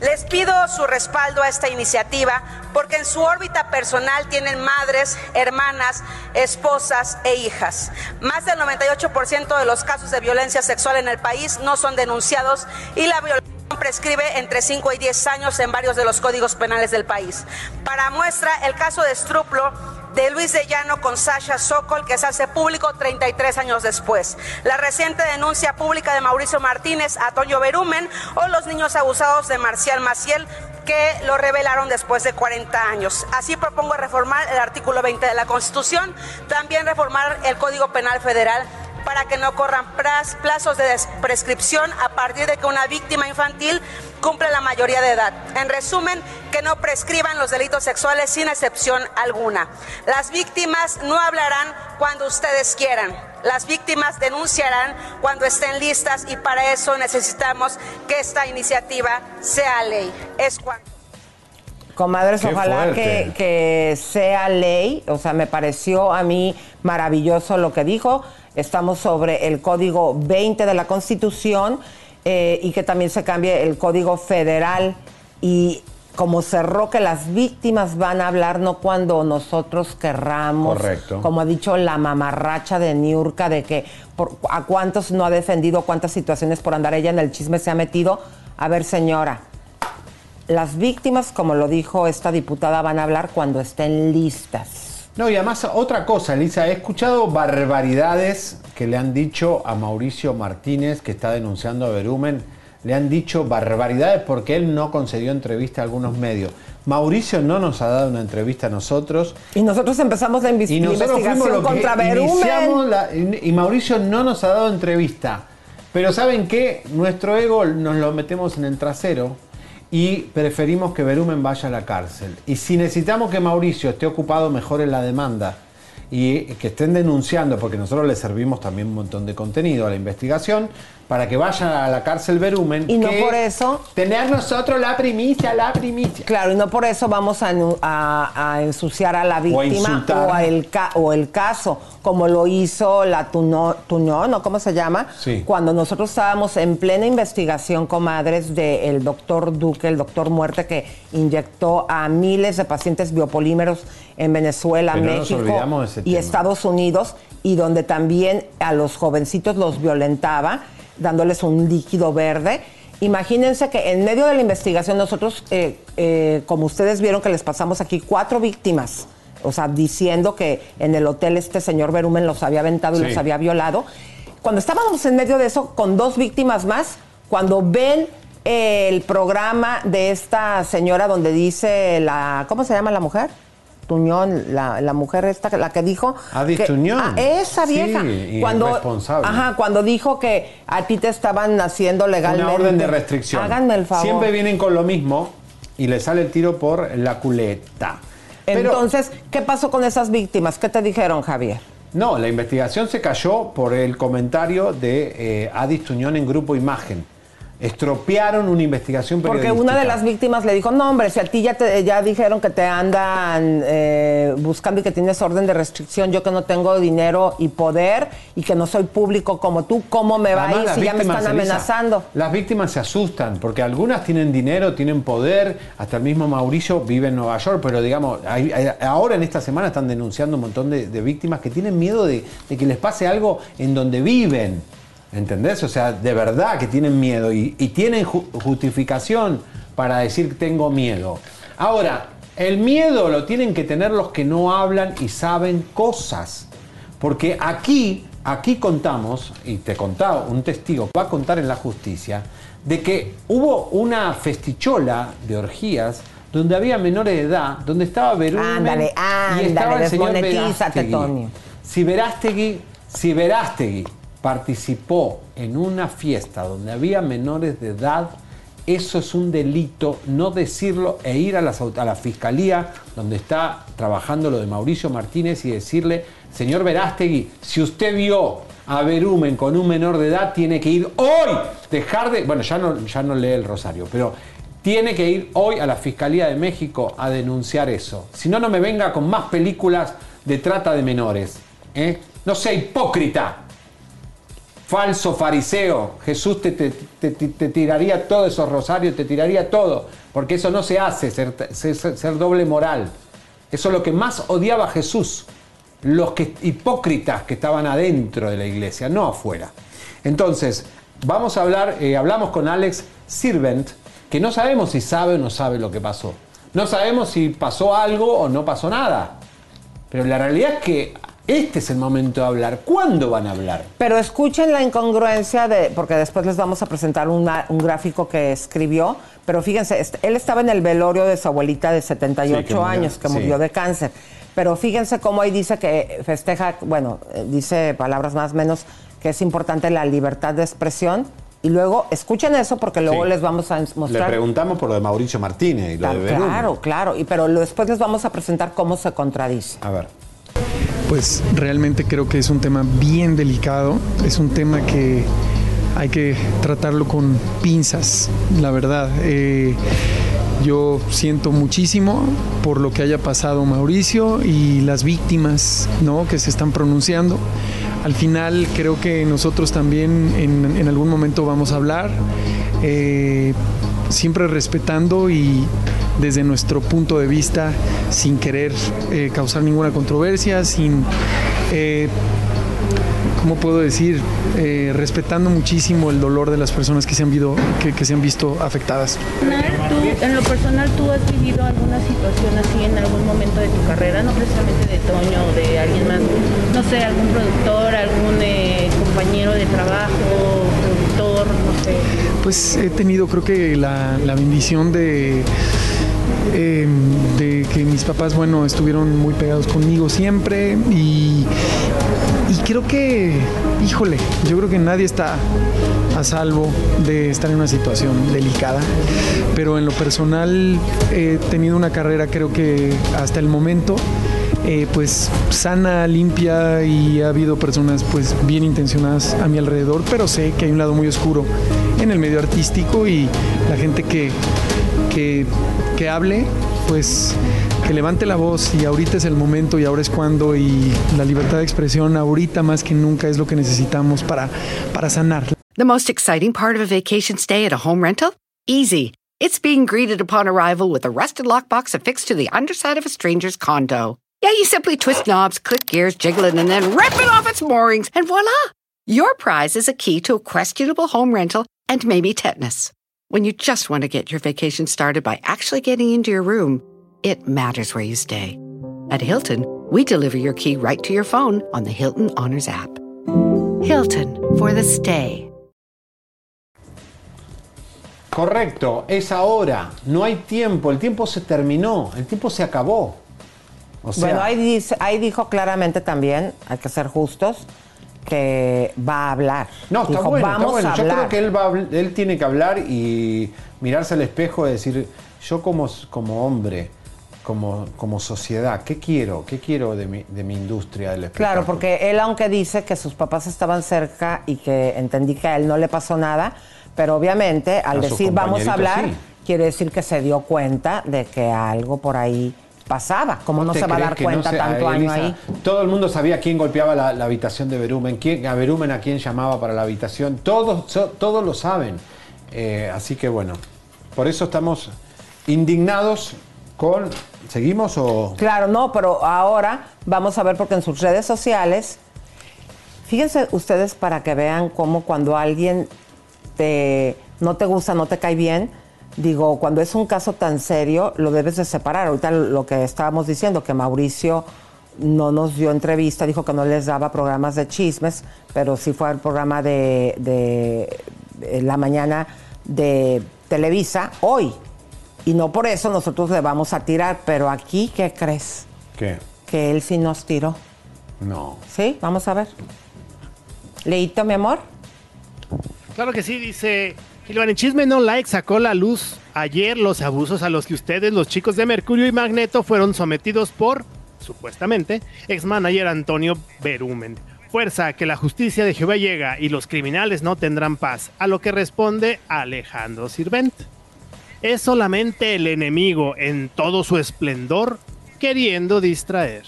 Speaker 14: Les pido su respaldo a esta iniciativa porque en su órbita personal tienen madres, hermanas, esposas e hijas. Más del 98% de los casos de violencia sexual en el país no son denunciados y la violación prescribe entre 5 y 10 años en varios de los códigos penales del país. Para muestra, el caso de Struplo de Luis de Llano con Sasha Sokol, que se hace público 33 años después. La reciente denuncia pública de Mauricio Martínez a Toño Berumen o los niños abusados de Marcial Maciel que lo revelaron después de 40 años. Así propongo reformar el artículo 20 de la Constitución, también reformar el Código Penal Federal para que no corran plazos de prescripción a partir de que una víctima infantil cumple la mayoría de edad. En resumen, que no prescriban los delitos sexuales sin excepción alguna. Las víctimas no hablarán cuando ustedes quieran. Las víctimas denunciarán cuando estén listas y para eso necesitamos que esta iniciativa sea ley. Es cuando.
Speaker 2: Comadres,
Speaker 1: Qué
Speaker 2: ojalá que sea ley. O sea, me pareció a mí maravilloso lo que dijo. Estamos sobre el código 20 de la Constitución eh, y que también se cambie el código federal. Y como cerró que las víctimas van a hablar no cuando nosotros querramos.
Speaker 1: Correcto.
Speaker 2: Como ha dicho la mamarracha de Niurka, de que por- a cuántos no ha defendido, cuántas situaciones por andar ella en el chisme se ha metido. A ver, señora, las víctimas, como lo dijo esta diputada, van a hablar cuando estén listas.
Speaker 1: No, y además otra cosa, Elisa, he escuchado barbaridades que le han dicho a Mauricio Martínez, que está denunciando a Berumen, le han dicho barbaridades porque él no concedió entrevista a algunos medios. Mauricio no nos ha dado una entrevista a nosotros.
Speaker 2: Y nosotros empezamos la,
Speaker 1: Y nosotros
Speaker 2: investigación contra
Speaker 1: iniciamos
Speaker 2: Berumen.
Speaker 1: la- y Mauricio no nos ha dado entrevista. Pero ¿saben qué? Nuestro ego nos lo metemos en el trasero y preferimos que Berumen vaya a la cárcel. Y si necesitamos que Mauricio esté ocupado mejor en la demanda y que estén denunciando, porque nosotros le servimos también un montón de contenido a la investigación, para que vaya a la cárcel Berumen.
Speaker 2: Y no
Speaker 1: que
Speaker 2: por eso.
Speaker 1: Tener nosotros la primicia, la primicia.
Speaker 2: Claro, y no por eso vamos a, a- a ensuciar a la víctima o, a el, o el caso, como lo hizo la Tuno- Tuñón, ¿no? ¿Cómo se llama?
Speaker 1: Sí.
Speaker 2: Cuando nosotros estábamos en plena investigación, comadres, del doctor Duque, el doctor Muerte, que inyectó a miles de pacientes biopolímeros en Venezuela, México
Speaker 1: de
Speaker 2: y
Speaker 1: tema.
Speaker 2: Estados Unidos, y donde también a los jovencitos los violentaba, dándoles un líquido verde. Imagínense que en medio de la investigación nosotros, eh, eh, como ustedes vieron que les pasamos aquí, cuatro víctimas, o sea, diciendo que en el hotel este señor Berumen los había aventado y los había violado. Cuando estábamos en medio de eso, con dos víctimas más, cuando ven el programa de esta señora donde dice la, ¿cómo se llama la mujer? Tuñón, la, la mujer esta, la que dijo...
Speaker 1: Adis
Speaker 2: que-
Speaker 1: Tuñón.
Speaker 2: Ah, esa
Speaker 1: Sí,
Speaker 2: vieja.
Speaker 1: irresponsable.
Speaker 2: Ajá, cuando dijo que a ti te estaban haciendo legalmente.
Speaker 1: Una orden de restricción.
Speaker 2: Háganme el favor.
Speaker 1: Siempre vienen con lo mismo y le sale el tiro por la culeta. Pero-
Speaker 2: Entonces, ¿qué pasó con esas víctimas? ¿Qué te dijeron, Javier?
Speaker 1: No, la investigación se cayó por el comentario de eh, Adis Tuñón en Grupo Imagen. Estropearon una investigación
Speaker 2: Porque
Speaker 1: periodística.
Speaker 2: una de las víctimas le dijo, no hombre, si a ti ya, te, ya dijeron que te andan eh, buscando y que tienes orden de restricción, yo que no tengo dinero y poder y que no soy público como tú, ¿cómo me va
Speaker 1: Además,
Speaker 2: a ir si ya me están
Speaker 1: Elisa,
Speaker 2: amenazando?
Speaker 1: Las víctimas se asustan porque algunas tienen dinero, tienen poder, hasta el mismo Mauricio vive en Nueva York, pero digamos, hay- hay- ahora en esta semana están denunciando un montón de, de víctimas que tienen miedo de, de que les pase algo en donde viven. ¿Entendés? O sea, de verdad que tienen miedo y, y tienen ju- justificación para decir tengo miedo. Ahora, el miedo lo tienen que tener los que no hablan y saben cosas. Porque aquí, aquí contamos, y te contaba un testigo, va a contar en la justicia, de que hubo una festichola de orgías donde había menores de edad, donde estaba Berumen
Speaker 2: Ándale,
Speaker 1: y estaba
Speaker 2: ándale,
Speaker 1: el señor Verástegui.
Speaker 2: Tonio.
Speaker 1: Si Verástegui, si Verástegui participó en una fiesta donde había menores de edad, eso es un delito, no decirlo e ir a, la fiscalía donde está trabajando lo de Mauricio Martínez y decirle, señor Verástegui, si usted vio a Berumen con un menor de edad, tiene que ir hoy, dejar de, bueno, ya no, ya no lee el rosario, pero tiene que ir hoy a la Fiscalía de México a denunciar eso. Si no, no me venga con más películas de trata de menores. ¿eh? No sea hipócrita falso fariseo, Jesús te, te- te- tiraría todos esos rosarios, te tiraría todo, porque eso no se hace, ser, doble moral. Eso es lo que más odiaba Jesús, los hipócritas que estaban adentro de la iglesia, no afuera. Entonces, vamos a hablar, eh, hablamos con Alex Sirvent, que no sabemos si sabe o no sabe lo que pasó. No sabemos si pasó algo o no pasó nada. Pero la realidad es que este es el momento de hablar. ¿Cuándo van a hablar?
Speaker 2: Pero escuchen la incongruencia de, porque después les vamos a presentar una- un gráfico que escribió, pero fíjense, est- él estaba en el velorio de su abuelita de 78
Speaker 1: Sí, que murió,
Speaker 2: años, que
Speaker 1: sí.
Speaker 2: murió de cáncer. Pero fíjense cómo ahí dice que festeja, bueno, eh, dice palabras más o menos, que es importante la libertad de expresión. Y luego, escuchen eso porque luego
Speaker 1: Sí.
Speaker 2: les vamos a
Speaker 1: Le
Speaker 2: mostrar.
Speaker 1: preguntamos por lo de Mauricio Martínez y lo de
Speaker 2: Claro,
Speaker 1: Berumen.
Speaker 2: claro, claro. Y, pero después les vamos a presentar cómo se contradice.
Speaker 1: A ver.
Speaker 15: Pues realmente creo que es un tema bien delicado, es un tema que hay que tratarlo con pinzas, la verdad. Eh, yo siento muchísimo por lo que haya pasado Mauricio y las víctimas ¿no? que se están pronunciando. Al final creo que nosotros también en, algún momento vamos a hablar, eh, siempre respetando y desde nuestro punto de vista, sin querer eh, causar ninguna controversia, sin eh, ¿cómo puedo decir? Eh, respetando muchísimo el dolor de las personas que se han, visto, que, que se han visto afectadas.
Speaker 16: Tú, en lo personal, ¿tú has vivido alguna situación así en algún momento de tu carrera? No precisamente de Toño o de alguien más, no sé, algún productor, algún eh, compañero de trabajo, productor, no sé.
Speaker 15: Pues he tenido creo que la, la bendición de eh, de que mis papás, bueno, estuvieron muy pegados conmigo siempre y, y creo que, híjole, yo creo que nadie está a salvo de estar en una situación delicada, pero en lo personal he tenido una carrera creo que hasta el momento eh, pues sana, limpia y ha habido personas pues bien intencionadas a mi alrededor, pero sé que hay un lado muy oscuro en el medio artístico y la gente que, que, que hable, pues que levante la voz y ahorita es el momento y ahora es cuando y la libertad de expresión ahorita más que nunca es lo que necesitamos para, para sanar.
Speaker 13: The most exciting part of a vacation stay at a home rental? Easy. It's being greeted upon arrival with a rusted lockbox affixed to the underside of a stranger's condo. Yeah, you simply twist knobs, click gears, jiggle it, and then rip it off its moorings, and voila! Your prize is a key to a questionable home rental and maybe tetanus. When you just want to get your vacation started by actually getting into your room, it matters where you stay. At Hilton, we deliver your key right to your phone on the Hilton Honors app. Hilton for the stay.
Speaker 1: Correcto, es ahora, no hay tiempo, el tiempo se terminó, el tiempo se acabó. O sea,
Speaker 2: bueno, ahí, dice- ahí dijo claramente también, hay que ser justos, que va a hablar.
Speaker 1: no, está
Speaker 2: Dijo,
Speaker 1: bueno, está
Speaker 2: vamos
Speaker 1: bueno.
Speaker 2: a
Speaker 1: Yo
Speaker 2: hablar.
Speaker 1: creo que él, va él tiene que hablar y mirarse al espejo y decir, yo como, como hombre, como, como sociedad, ¿qué quiero? ¿Qué quiero de mi, de mi industria del espectáculo?
Speaker 2: Claro, porque él aunque dice que sus papás estaban cerca y que entendí que a él no le pasó nada, pero obviamente al
Speaker 1: A
Speaker 2: decir vamos a hablar, quiere decir que se dio cuenta de que algo por ahí pasaba. ¿Cómo no
Speaker 1: ¿Te
Speaker 2: se va a dar
Speaker 1: no
Speaker 2: cuenta
Speaker 1: se-
Speaker 2: tanto año
Speaker 1: Elisa,
Speaker 2: ahí?
Speaker 1: Todo el mundo sabía quién golpeaba la, la habitación de Berumen, quién, a Berumen a quién llamaba para la habitación. Todos, so- todos lo saben. Eh, así que bueno, por eso estamos indignados con... ¿Seguimos o...?
Speaker 2: Claro, no, pero ahora vamos a ver porque en sus redes sociales, fíjense ustedes para que vean cómo cuando alguien te, no te gusta, no te cae bien, digo, cuando es un caso tan serio, lo debes de separar. Ahorita lo que estábamos diciendo, que Mauricio no nos dio entrevista, dijo que no les daba programas de chismes, pero sí fue el programa de, de- de la mañana de Televisa hoy. Y no por eso nosotros le vamos a tirar, pero aquí, ¿qué crees?
Speaker 1: ¿Qué?
Speaker 2: Que él sí nos tiró.
Speaker 1: No.
Speaker 2: ¿Sí? Vamos a ver. Leíto, mi amor.
Speaker 5: Claro que sí, dice Silvani Chisme No Like sacó la luz ayer los abusos a los que ustedes, los chicos de Mercurio y Magneto, fueron sometidos por, supuestamente, ex-manager Antonio Berumen. Fuerza, que la justicia de Jehová llega y los criminales no tendrán paz, a lo que responde Alejandro Sirvent. Es solamente el enemigo en todo su esplendor queriendo distraer.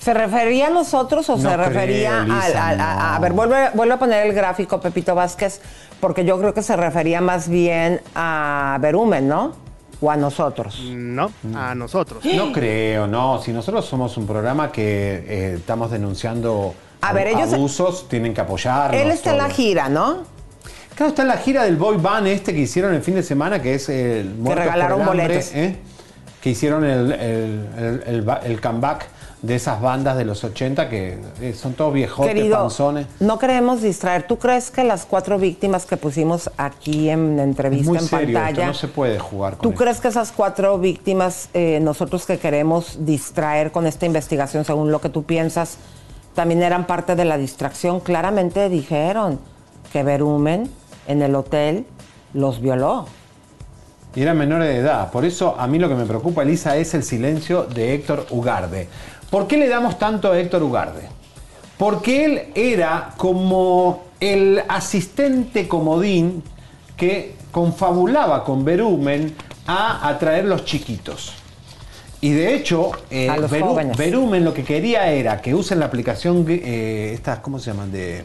Speaker 2: ¿Se refería a nosotros o
Speaker 5: No
Speaker 2: se refería
Speaker 5: creo,
Speaker 2: al,
Speaker 5: Lisa,
Speaker 2: al- a,
Speaker 5: no.
Speaker 2: a ver, vuelve, vuelve a poner el gráfico, Pepito Vázquez, porque yo creo que se refería más bien a Berumen, ¿no? O a nosotros.
Speaker 5: No, a nosotros.
Speaker 1: No creo, no. Si nosotros somos un programa que eh, estamos denunciando
Speaker 2: A ver, ellos-
Speaker 1: abusos, tienen que apoyarnos.
Speaker 2: Él está en la gira, ¿no?
Speaker 1: Claro, está en la gira del boy band este que hicieron el fin de semana, que es el por
Speaker 2: regalaron
Speaker 1: Hambre,
Speaker 2: boletos.
Speaker 1: ¿eh? Que hicieron el, el- el- el ba- el comeback de esas bandas de los 80 que eh, son todos viejotes,
Speaker 2: Querido,
Speaker 1: panzones.
Speaker 2: no queremos distraer. ¿Tú crees que las cuatro víctimas que pusimos aquí en entrevista
Speaker 1: muy
Speaker 2: en
Speaker 1: serio, esto,
Speaker 2: pantalla,
Speaker 1: no se puede jugar con
Speaker 2: ¿Tú
Speaker 1: esto.
Speaker 2: crees que esas cuatro víctimas, eh, nosotros que queremos distraer con esta investigación, según lo que tú piensas, también eran parte de la distracción? Claramente dijeron que Berumen en el hotel los violó.
Speaker 1: Y eran menores de edad. Por eso a mí lo que me preocupa, Elisa, es el silencio de Héctor Ugarde. ¿Por qué le damos tanto a Héctor Ugarde? Porque él era como el asistente comodín que confabulaba con Berumen a atraer los chiquitos. Y de hecho, eh, Beru-. Berumen lo que quería era que usen la aplicación, eh, estas, ¿cómo se llaman? De,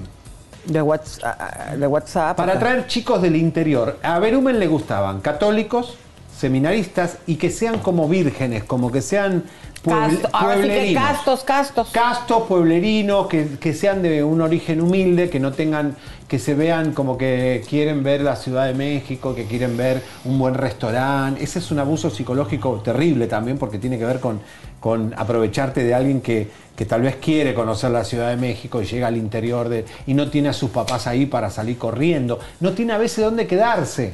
Speaker 2: de, WhatsApp, de WhatsApp.
Speaker 1: Para atraer chicos del interior. A Berumen le gustaban católicos, seminaristas y que sean como vírgenes, como que sean pueble-
Speaker 2: Casto- ahora sí que castos, castos.
Speaker 1: Castos, pueblerinos, que, que sean de un origen humilde, que no tengan, que se vean como que quieren ver la Ciudad de México, que quieren ver un buen restaurante. Ese es un abuso psicológico terrible también, porque tiene que ver con, con aprovecharte de alguien que, que tal vez quiere conocer la Ciudad de México y llega al interior de, y no tiene a sus papás ahí para salir corriendo. No tiene a veces dónde quedarse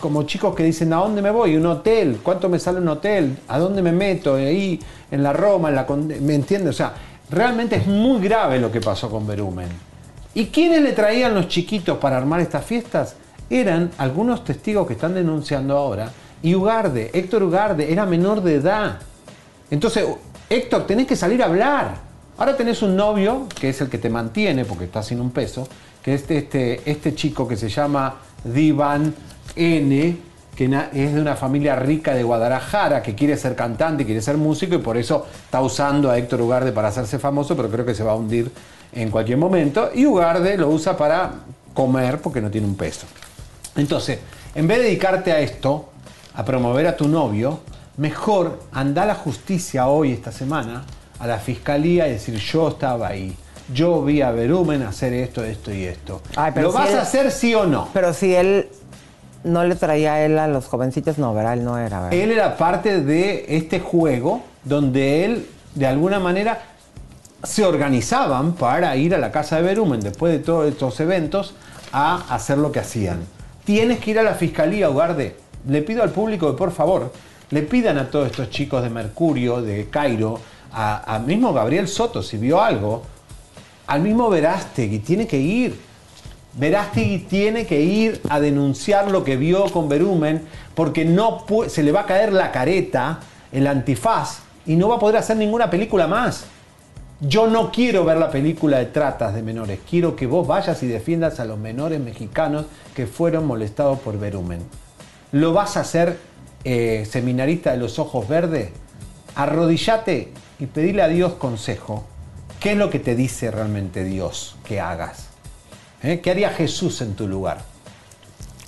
Speaker 1: como chicos que dicen, ¿a dónde me voy? ¿Un hotel? ¿Cuánto me sale un hotel? ¿A dónde me meto? Ahí, en la Roma, en la ¿me entiendes? O sea, realmente es muy grave lo que pasó con Berumen. ¿Y quiénes le traían los chiquitos para armar estas fiestas? Eran algunos testigos que están denunciando ahora. Y Ugarde, Héctor Ugarde, era menor de edad. Entonces, Héctor, tenés que salir a hablar. Ahora tenés un novio, que es el que te mantiene, porque está sin un peso, que es este, este, este chico que se llama Divan N, que es de una familia rica de Guadalajara, que quiere ser cantante, quiere ser músico, y por eso está usando a Héctor Ugarde para hacerse famoso, pero creo que se va a hundir en cualquier momento. Y Ugarde lo usa para comer, porque no tiene un peso. Entonces, en vez de dedicarte a esto, a promover a tu novio, mejor anda a la justicia hoy, esta semana, a la fiscalía y decir, yo estaba ahí. Yo vi a Berumen hacer esto, esto y esto. ¿Lo
Speaker 2: si
Speaker 1: vas
Speaker 2: él-
Speaker 1: a hacer sí o no?
Speaker 2: Pero si él no le traía él a los jovencitos, no, ¿verdad? Él no era, ¿verdad?
Speaker 1: Él era parte de este juego donde él, de alguna manera, se organizaban para ir a la casa de Berumen después de todos estos eventos a hacer lo que hacían. Tienes que ir a la fiscalía, Ugarde. Le pido al público que por favor le pidan a todos estos chicos de Mercurio, de Cairo, a, a mismo Gabriel Soto, si vio algo, al mismo Verástegui, tiene que ir. Verástegui tiene que ir a denunciar lo que vio con Berumen porque no se le va a caer la careta, el antifaz, y no va a poder hacer ninguna película más. Yo no quiero ver la película de tratas de menores, quiero que vos vayas y defiendas a los menores mexicanos que fueron molestados por Berumen. ¿Lo vas a hacer eh, seminarista de los ojos verdes? Arrodillate y pedile a Dios consejo. ¿Qué es lo que te dice realmente Dios que hagas? ¿Eh? ¿Qué haría Jesús en tu lugar?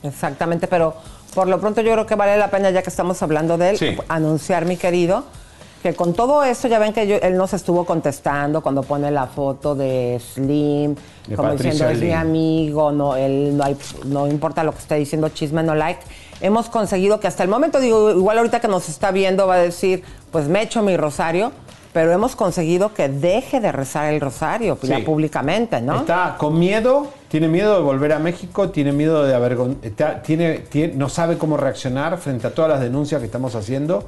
Speaker 2: Exactamente, pero por lo pronto yo creo que vale la pena, ya que estamos hablando de él,
Speaker 1: Sí.
Speaker 2: anunciar, mi querido, que con todo esto, ya ven que yo- él nos estuvo contestando cuando pone la foto de Slim,
Speaker 1: De
Speaker 2: como diciendo, es mi amigo, no, él no, hay- no importa lo que esté diciendo, chisme no like. Hemos conseguido que hasta el momento, digo, igual ahorita que nos está viendo va a decir, pues me echo mi rosario, pero hemos conseguido que deje de rezar el rosario,
Speaker 1: Sí.
Speaker 2: ya públicamente, ¿no?
Speaker 1: Está con miedo, tiene miedo de volver a México, tiene miedo de avergon- está- tiene, tiene- no sabe cómo reaccionar frente a todas las denuncias que estamos haciendo.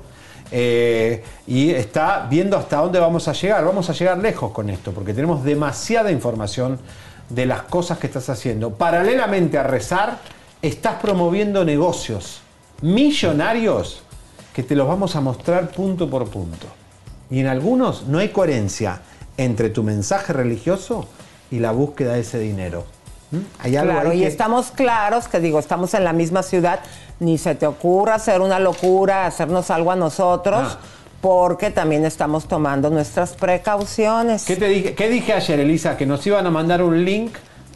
Speaker 1: eh, y está viendo hasta dónde vamos a llegar. Vamos a llegar lejos con esto, porque tenemos demasiada información de las cosas que estás haciendo. Paralelamente a rezar, estás promoviendo negocios millonarios que te los vamos a mostrar punto por punto. Y en algunos no hay coherencia entre tu mensaje religioso y la búsqueda de ese dinero. ¿Mm? Hay algo
Speaker 2: Claro,
Speaker 1: ahí
Speaker 2: y
Speaker 1: que-
Speaker 2: estamos claros que digo, estamos en la misma ciudad, ni se te ocurra hacer una locura, hacernos algo a nosotros,
Speaker 1: Ah.
Speaker 2: porque también estamos tomando nuestras precauciones.
Speaker 1: ¿Qué te dije, qué dije ayer, Elisa? Que nos iban a mandar un link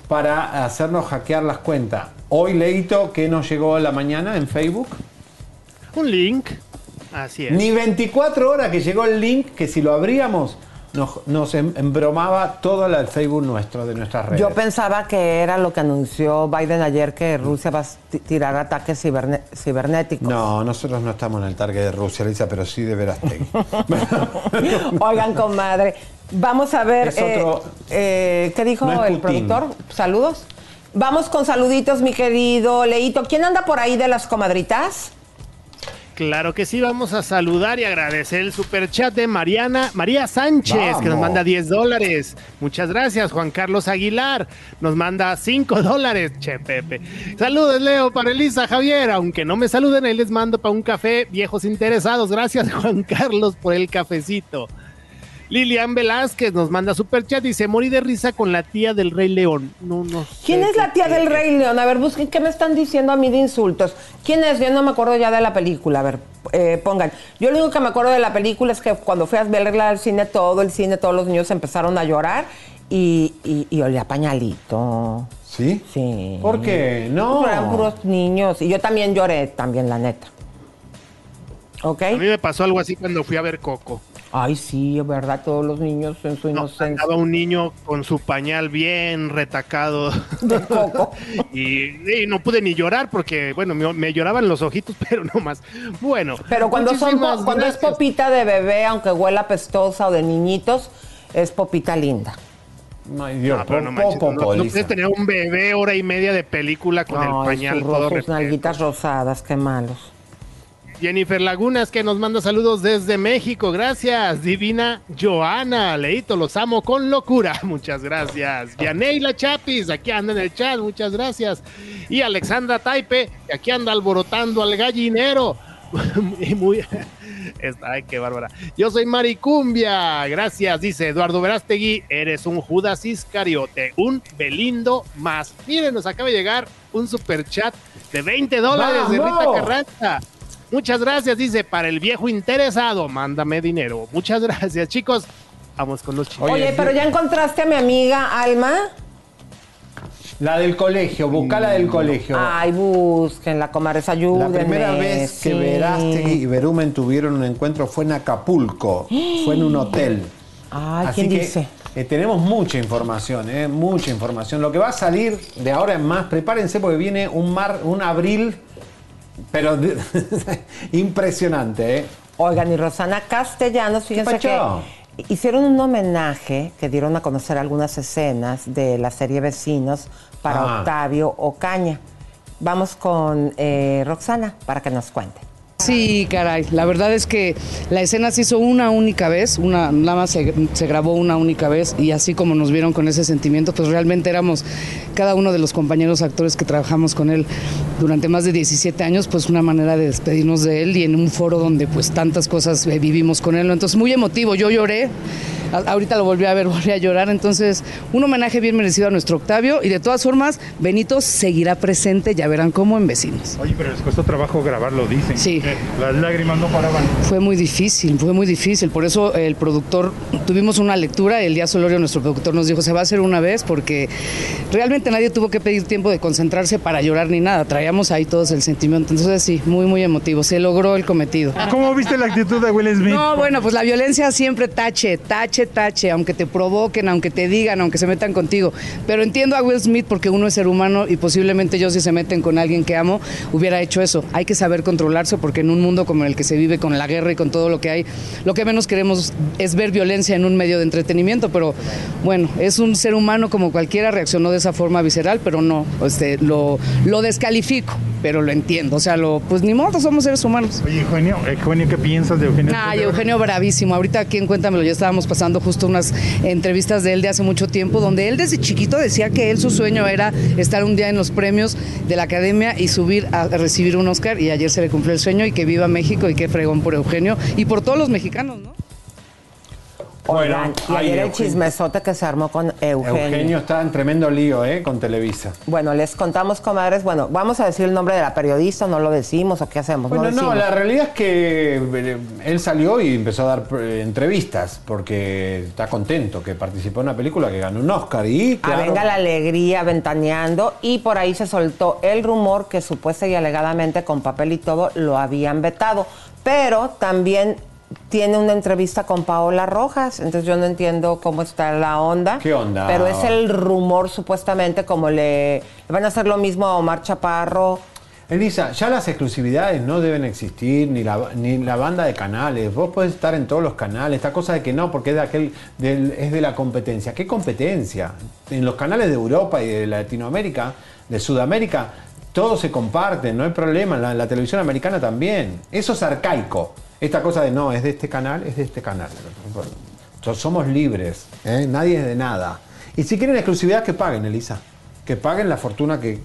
Speaker 1: para hacernos hackear las cuentas. Hoy, Leito, ¿qué nos llegó en la mañana en Facebook?
Speaker 5: Un link. Así es.
Speaker 1: Ni 24 horas que llegó el link que si lo abríamos nos, nos em- embromaba todo el Facebook nuestro, de nuestras redes.
Speaker 2: Yo pensaba que era lo que anunció Biden ayer, que Rusia va a ti- tirar ataques ciberne- cibernéticos.
Speaker 1: No, nosotros no estamos en el target de Rusia, Elisa, pero sí de Verástegui.
Speaker 2: Oigan, comadre, vamos a ver
Speaker 1: Es
Speaker 2: eh,
Speaker 1: otro-
Speaker 2: eh, qué dijo
Speaker 1: No es
Speaker 2: el productor. Saludos. Vamos con saluditos, mi querido Leito. ¿Quién anda por ahí de las comadritas?
Speaker 5: Claro que sí, vamos a saludar y agradecer el superchat de Mariana, María Sánchez, que nos manda 10 dólares. Muchas gracias, Juan Carlos Aguilar, nos manda 5 dólares. Che, Pepe. Saludos, Leo, para Elisa Javier. Aunque no me saluden, ahí les mando para un café, viejos interesados. Gracias, Juan Carlos, por el cafecito. Lilian Velázquez nos manda super chat y dice, morí de risa con la tía del Rey León. No, no sé
Speaker 2: ¿Quién es la tía del Rey León? A ver, busquen qué me están diciendo a mí de insultos. ¿Quién es? Yo no me acuerdo ya de la película. A ver, eh, pongan. Yo lo único que me acuerdo de la película es que cuando fui a verla al cine, todo el cine, todos los niños empezaron a llorar y, y, y olía pañalito.
Speaker 1: ¿Sí?
Speaker 2: Sí.
Speaker 1: ¿Por qué? No.
Speaker 2: Eran puros niños. Y yo también lloré, también, la neta. ¿Ok?
Speaker 5: A mí me pasó algo así cuando fui a ver Coco.
Speaker 2: Ay, sí, es verdad, todos los niños en su inocencia.
Speaker 5: Estaba un niño con su pañal bien retacado.
Speaker 2: De coco.
Speaker 5: y, y no pude ni llorar porque, bueno, me, me lloraban los ojitos, pero no más. Bueno.
Speaker 2: Pero cuando son cuando es popita de bebé, aunque huela pestosa o de niñitos, es popita linda.
Speaker 1: Ay, Dios,
Speaker 5: No, pero no manches,
Speaker 1: poco,
Speaker 5: no, no puedes tener un bebé hora y media de película con el pañal todo
Speaker 2: sus nalguitas rosadas, qué malos.
Speaker 5: Jennifer Lagunas que nos manda saludos desde México. Gracias, divina Joana. Leito, los amo con locura. Muchas gracias. Vianeila Chapis, aquí anda en el chat. Muchas gracias. Y Alexandra Taipe, que aquí anda alborotando al gallinero. muy, muy. Ay, qué bárbara. Yo soy Maricumbia. Gracias, dice Eduardo Verástegui. Eres un Judas Iscariote, un Belindo más. Miren, nos acaba de llegar un super chat de 20 dólares de Rita. Carranza. Muchas gracias, dice, para el viejo interesado, mándame dinero. Muchas gracias, chicos. Vamos con los chicos.
Speaker 2: Oye, pero ya encontraste a mi amiga Alma.
Speaker 1: La del colegio, busca la del colegio.
Speaker 2: Ay, búsquenla, comadres,
Speaker 1: La
Speaker 2: ayúdenme.
Speaker 1: primera vez que
Speaker 2: sí.
Speaker 1: Verástegui y Berumen tuvieron un encuentro fue en Acapulco, fue en un hotel.
Speaker 2: Ay,
Speaker 1: Así
Speaker 2: ¿quién
Speaker 1: que,
Speaker 2: dice?
Speaker 1: eh, tenemos mucha información, eh, mucha información. Lo que va a salir de ahora en más, prepárense porque viene un mar, un abril, pero impresionante, ¿eh?
Speaker 2: Oigan, y Rosana Castellanos, fíjense que hicieron un homenaje que dieron a conocer algunas escenas de la serie Vecinos para
Speaker 1: Ah.
Speaker 2: Octavio Ocaña. Vamos con eh, Roxana para que nos cuente.
Speaker 17: Sí, caray. La verdad es que la escena se hizo una única vez, una, nada más se, grabó una única vez y así como nos vieron con ese sentimiento, pues realmente éramos cada uno de los compañeros actores que trabajamos con él durante más de 17 años, pues una manera de despedirnos de él y en un foro donde pues tantas cosas eh, vivimos con él. Entonces muy emotivo, yo lloré. Ahorita lo volví a ver, volví a llorar. Entonces, un homenaje bien merecido a nuestro Octavio. Y de todas formas, Benito seguirá presente, ya verán cómo en vecinos.
Speaker 18: Oye, pero les costó trabajo grabarlo, dicen.
Speaker 17: Sí.
Speaker 18: Eh, Las lágrimas no paraban.
Speaker 17: Fue muy difícil, fue muy difícil. Por eso el productor, tuvimos una lectura, el día Solorio, nuestro productor, nos dijo, se va a hacer una vez porque realmente nadie tuvo que pedir tiempo de concentrarse para llorar ni nada. Traíamos ahí todos el sentimiento. Entonces sí, muy, muy emotivo. Se logró el cometido.
Speaker 18: ¿Cómo viste la actitud de Will Smith?
Speaker 17: No, bueno, pues la violencia siempre tache, tache, tache, aunque te provoquen, aunque te digan, aunque se metan contigo. Pero entiendo a Will Smith porque uno es ser humano y posiblemente yo si se meten con alguien que amo hubiera hecho eso. Hay que saber controlarse porque en un mundo como el que se vive con la guerra y con todo lo que hay, lo que menos queremos es ver violencia en un medio de entretenimiento, pero bueno, es un ser humano como cualquiera, reaccionó de esa forma visceral, pero no, este, lo, lo descalifico, pero lo entiendo. O sea, lo, pues ni modo, somos seres humanos.
Speaker 18: Oye, Eugenio, Eugenio, ¿qué piensas de Eugenio?
Speaker 17: Ay, Eugenio bravísimo. Ahorita aquí en Cuéntamelo ya estábamos pasando justo unas entrevistas de él de hace mucho tiempo, donde él desde chiquito decía que él su sueño era estar un día en los premios de la academia y subir a recibir un Oscar y ayer se le cumplió el sueño y que viva México y qué fregón por Eugenio y por todos los mexicanos, ¿no?
Speaker 2: Oigan, y
Speaker 1: ay,
Speaker 2: ayer el
Speaker 1: Eugenio.
Speaker 2: chismesote que se armó con Eugenio.
Speaker 1: Eugenio está en tremendo lío, ¿eh? Con Televisa.
Speaker 2: Bueno, les contamos, comadres. Bueno, vamos a decir el nombre de la periodista, no lo decimos o qué hacemos.
Speaker 1: Bueno, no,
Speaker 2: decimos.
Speaker 1: la realidad es que eh, él salió y empezó a dar eh, entrevistas porque está contento que participó en una película que ganó un Oscar y
Speaker 2: Ah, venga la alegría ventaneando y por ahí se soltó el rumor que supuesta y alegadamente con papel y todo lo habían vetado, pero también tiene una entrevista con Paola Rojas, entonces yo no entiendo cómo está la onda.
Speaker 1: ¿Qué onda?
Speaker 2: Pero es el rumor supuestamente como le, le van a hacer lo mismo a Omar Chaparro.
Speaker 1: Elisa, ya las exclusividades no deben existir, ni la, ni la banda de canales. Vos podés estar en todos los canales. Esta cosa de que no, porque es de, aquel, del- es de la competencia. ¿Qué competencia? En los canales de Europa y de Latinoamérica, de Sudamérica, todo se comparte, no hay problema. En la, la televisión americana también. Eso es arcaico. Esta cosa de no, es de este canal, es de este canal. So- Somos libres, ¿eh? nadie es de nada. Y si quieren exclusividad, que paguen, Elisa. que paguen la fortuna que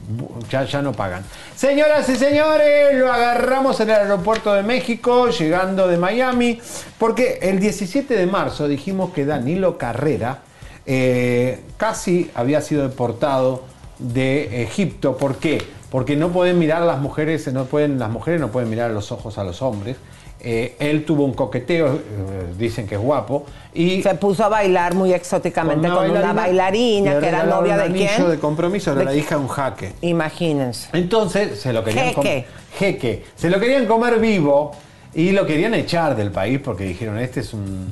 Speaker 1: ya, ya no pagan. Señoras y señores, lo agarramos en el aeropuerto de México, llegando de Miami, porque el 17 de marzo dijimos que Danilo Carrera eh, casi había sido deportado de Egipto. ¿Por qué? Porque no pueden mirar a las mujeres, no pueden, las mujeres no pueden mirar a los ojos a los hombres. Eh, él tuvo un coqueteo, eh, dicen que es guapo, y
Speaker 2: Se puso a bailar muy exóticamente con una, bailarina que era novia de
Speaker 1: anillo
Speaker 2: quién.
Speaker 1: de compromiso, era
Speaker 2: De-
Speaker 1: la hija de un jaque.
Speaker 2: Imagínense.
Speaker 1: Entonces se lo querían com-
Speaker 2: Jeque.
Speaker 1: jeque. Se lo querían comer vivo y lo querían echar del país porque dijeron este es un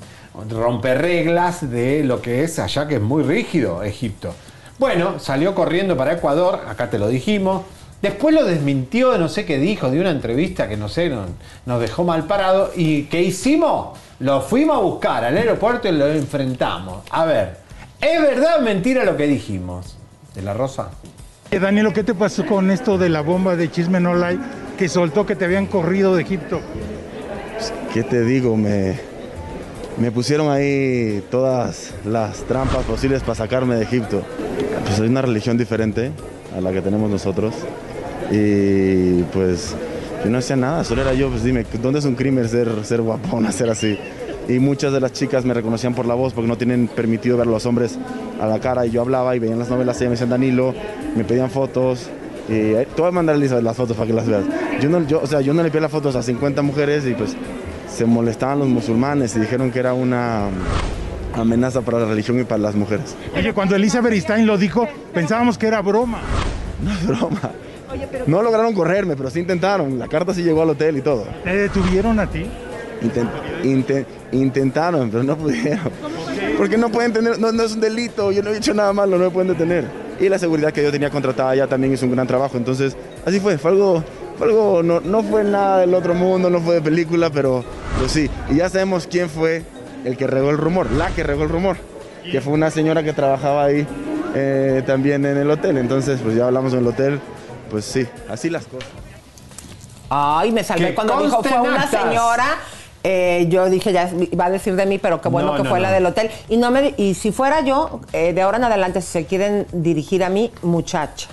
Speaker 1: romper reglas de lo que es allá que es muy rígido Egipto. Bueno, salió corriendo para Ecuador, acá te lo dijimos. Después lo desmintió de no sé qué dijo, de una entrevista que no sé, no- nos dejó mal parado. ¿Y qué hicimos? Lo fuimos a buscar al aeropuerto y lo enfrentamos. A ver, ¿es verdad o mentira lo que dijimos? ¿De la Rosa?
Speaker 18: Eh, Danielo, ¿qué te pasó con esto de la bomba de Chisme No Like que soltó que te habían corrido de Egipto?
Speaker 19: ¿Qué te digo? Me, me pusieron ahí todas las trampas posibles para sacarme de Egipto. Pues hay una religión diferente a la que tenemos nosotros. Y pues yo no hacía nada, solo era yo, pues dime, ¿dónde es un crimen ser, ser guapón, ser así? Y muchas de las chicas me reconocían por la voz porque no tienen permitido ver a los hombres a la cara. Y yo hablaba y veían las novelas y me decían Danilo, me pedían fotos. Y eh, te voy a mandar las fotos para que las veas. Yo no, yo, o sea, yo no le pedí las fotos a 50 mujeres y pues se molestaban los musulmanes y dijeron que era una amenaza para la religión y para las mujeres.
Speaker 18: Oye, cuando Elizabeth Stein lo dijo, pensábamos que era broma.
Speaker 19: No es broma. No lograron correrme, pero sí intentaron. La carta sí llegó al hotel y todo.
Speaker 18: ¿Te detuvieron a ti?
Speaker 19: Inten- inte- intentaron, pero no pudieron. Porque no pueden tener, no, no es un delito, yo no he hecho nada malo, no me pueden detener. Y la seguridad que yo tenía contratada ya también hizo un gran trabajo. Entonces, así fue, fue algo, fue algo no, no fue nada del otro mundo, no fue de película, pero, pero sí. Y ya sabemos quién fue el que regó el rumor, la que regó el rumor, que fue una señora que trabajaba ahí eh, también en el hotel. Entonces, pues ya hablamos en el hotel, pues sí, así las cosas.
Speaker 2: Ay, me salvé cuando dijo fue una señora. eh, yo dije, ya va a decir de mí, pero qué bueno
Speaker 1: No,
Speaker 2: que
Speaker 1: no,
Speaker 2: fue
Speaker 1: no.
Speaker 2: la del hotel. Y no me y si fuera yo, eh, de ahora en adelante, si se quieren dirigir a mí, muchacha.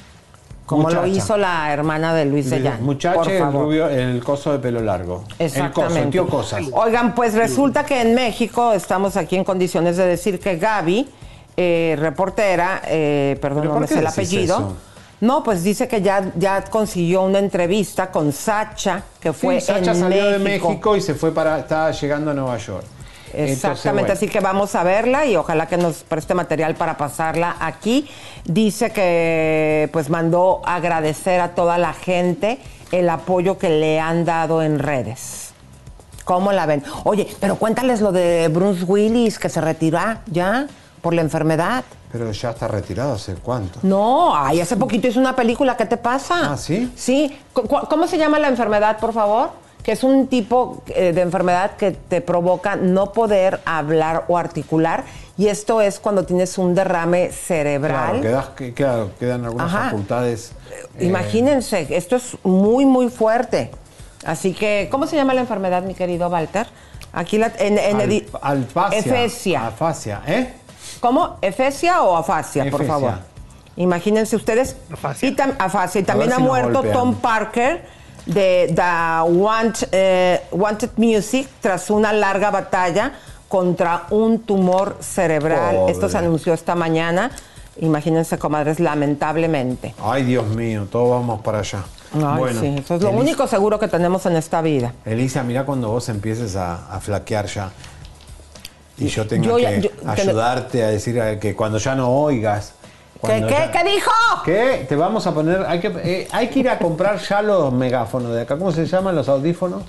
Speaker 2: Como lo
Speaker 1: Muchacha.
Speaker 2: hizo la hermana de Luis.
Speaker 1: Muchacho,
Speaker 2: por
Speaker 1: el rubio, el coso de pelo largo. El coso, el
Speaker 2: Exactamente.
Speaker 1: tío Cosas.
Speaker 2: Oigan, pues resulta que en México estamos aquí en condiciones de decir que Gaby, eh, reportera, eh, perdón,
Speaker 1: ¿Pero
Speaker 2: no
Speaker 1: por
Speaker 2: me sé el apellido.
Speaker 1: eso?
Speaker 2: No, pues dice que ya, ya consiguió una entrevista con Sacha, que fue
Speaker 1: Sí, Sacha
Speaker 2: en
Speaker 1: salió de
Speaker 2: México.
Speaker 1: Y se fue para, estaba llegando a Nueva York. Entonces,
Speaker 2: Exactamente,
Speaker 1: bueno.
Speaker 2: así que vamos a verla y ojalá que nos preste material para pasarla aquí. Dice que pues mandó agradecer a toda la gente el apoyo que le han dado en redes. ¿Cómo la ven? Oye, pero cuéntales lo de Bruce Willis que se retiró ya por la enfermedad.
Speaker 1: Pero ya está retirado hace cuánto.
Speaker 2: No, ay, hace poquito hizo una película, ¿qué te pasa?
Speaker 1: Ah, ¿sí?
Speaker 2: Sí. ¿Cómo se llama la enfermedad, por favor? Que es un tipo eh, de enfermedad que te provoca no poder hablar o articular. Y esto es cuando tienes un derrame cerebral.
Speaker 1: Claro, quedas- que- claro, quedan algunas
Speaker 2: Ajá.
Speaker 1: facultades. eh,
Speaker 2: Imagínense, esto es muy, muy fuerte. Así que, ¿cómo se llama la enfermedad, mi querido Walter? Aquí la, en, en
Speaker 1: alfasia.
Speaker 2: Efesia.
Speaker 1: Afasia, ¿eh?
Speaker 2: ¿Cómo? ¿Efesia o afasia, por favor? Imagínense ustedes. Y tam- afasia. Y también ha
Speaker 1: si
Speaker 2: muerto. Tom Parker de The Want, eh, Wanted Music tras una larga batalla contra un tumor cerebral.
Speaker 1: Pobre.
Speaker 2: Esto se anunció esta mañana. Imagínense, comadres, lamentablemente.
Speaker 1: Ay, Dios mío, todos vamos para allá.
Speaker 2: Ay,
Speaker 1: bueno,
Speaker 2: sí, eso es lo
Speaker 1: Elisa-
Speaker 2: único seguro que tenemos en esta vida.
Speaker 1: Elisa, mira cuando vos empieces a, a flaquear ya. Y yo tengo que ayudarte a decir que cuando ya no oigas.
Speaker 2: ¿Qué,
Speaker 1: cuando
Speaker 2: qué,
Speaker 1: ya-
Speaker 2: qué dijo?
Speaker 1: ¿Qué? Te vamos a poner. Hay que, eh, hay que ir a comprar ya los megáfonos de acá. ¿Cómo se llaman los audífonos?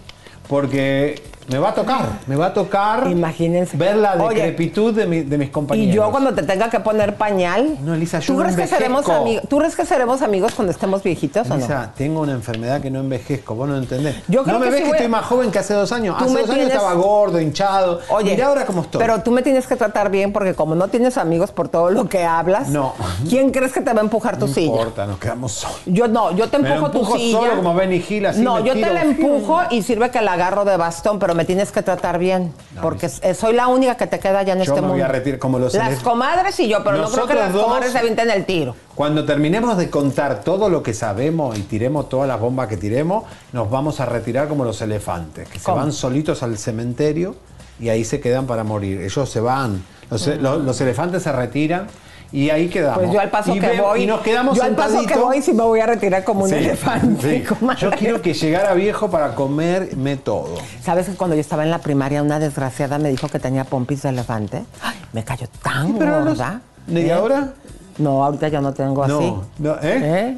Speaker 1: Porque me va a tocar. Me va a tocar.
Speaker 2: Imagínense.
Speaker 1: Ver la
Speaker 2: Oye,
Speaker 1: decrepitud de, mi- de mis compañeros.
Speaker 2: Y yo cuando te tenga que poner pañal.
Speaker 1: No, Elisa, yo
Speaker 2: ¿Tú
Speaker 1: no
Speaker 2: crees, que seremos amigos, ¿Tú crees que seremos amigos cuando estemos viejitos o no?
Speaker 1: Elisa, tengo una enfermedad que no envejezco, vos no entendés.
Speaker 2: Yo creo
Speaker 1: no me
Speaker 2: que
Speaker 1: ves
Speaker 2: sí
Speaker 1: que
Speaker 2: voy
Speaker 1: estoy más joven que hace dos años.
Speaker 2: Tú
Speaker 1: Hace
Speaker 2: me
Speaker 1: dos años estaba gordo, hinchado.
Speaker 2: Oye,
Speaker 1: Mira ahora cómo estoy.
Speaker 2: Pero tú me tienes que tratar bien porque como no tienes amigos por todo lo que hablas,
Speaker 1: No.
Speaker 2: ¿quién crees que te va a empujar tu
Speaker 1: no
Speaker 2: silla?
Speaker 1: importa, nos quedamos solos.
Speaker 2: Yo no, yo te
Speaker 1: Me lo
Speaker 2: empujo tu
Speaker 1: empujo
Speaker 2: silla.
Speaker 1: solo como Benny Hill, así
Speaker 2: no,
Speaker 1: me
Speaker 2: yo
Speaker 1: tiro.
Speaker 2: te la empujo y sirve que la agarro de bastón, pero me tienes que tratar bien, porque soy la única que te queda ya en
Speaker 1: Yo
Speaker 2: este
Speaker 1: me voy
Speaker 2: mundo.
Speaker 1: a retirar como los
Speaker 2: Las comadres y yo, pero no creo que las
Speaker 1: dos-
Speaker 2: comadres se avienten el tiro.
Speaker 1: Cuando terminemos de contar todo lo que sabemos y tiremos todas las bombas que tiremos, nos vamos a retirar como los elefantes, que se van solitos al cementerio y ahí se quedan para morir. Ellos se van. Los, los- los elefantes se retiran y ahí quedamos.
Speaker 2: Pues yo al paso
Speaker 1: Y
Speaker 2: que
Speaker 1: veo-
Speaker 2: voy,
Speaker 1: Y nos quedamos
Speaker 2: yo al paso que voy sí me voy a retirar como un
Speaker 1: Sí,
Speaker 2: elefante.
Speaker 1: sí. Yo quiero que llegara viejo para comerme todo.
Speaker 2: ¿Sabes que cuando yo estaba en la primaria una desgraciada me dijo que tenía pompis de elefante? Ay, me cayó tan
Speaker 1: pero no-
Speaker 2: gorda.
Speaker 1: ¿Y
Speaker 2: ¿Eh?
Speaker 1: ahora?
Speaker 2: No, ahorita ya no tengo así.
Speaker 1: No, no, ¿eh?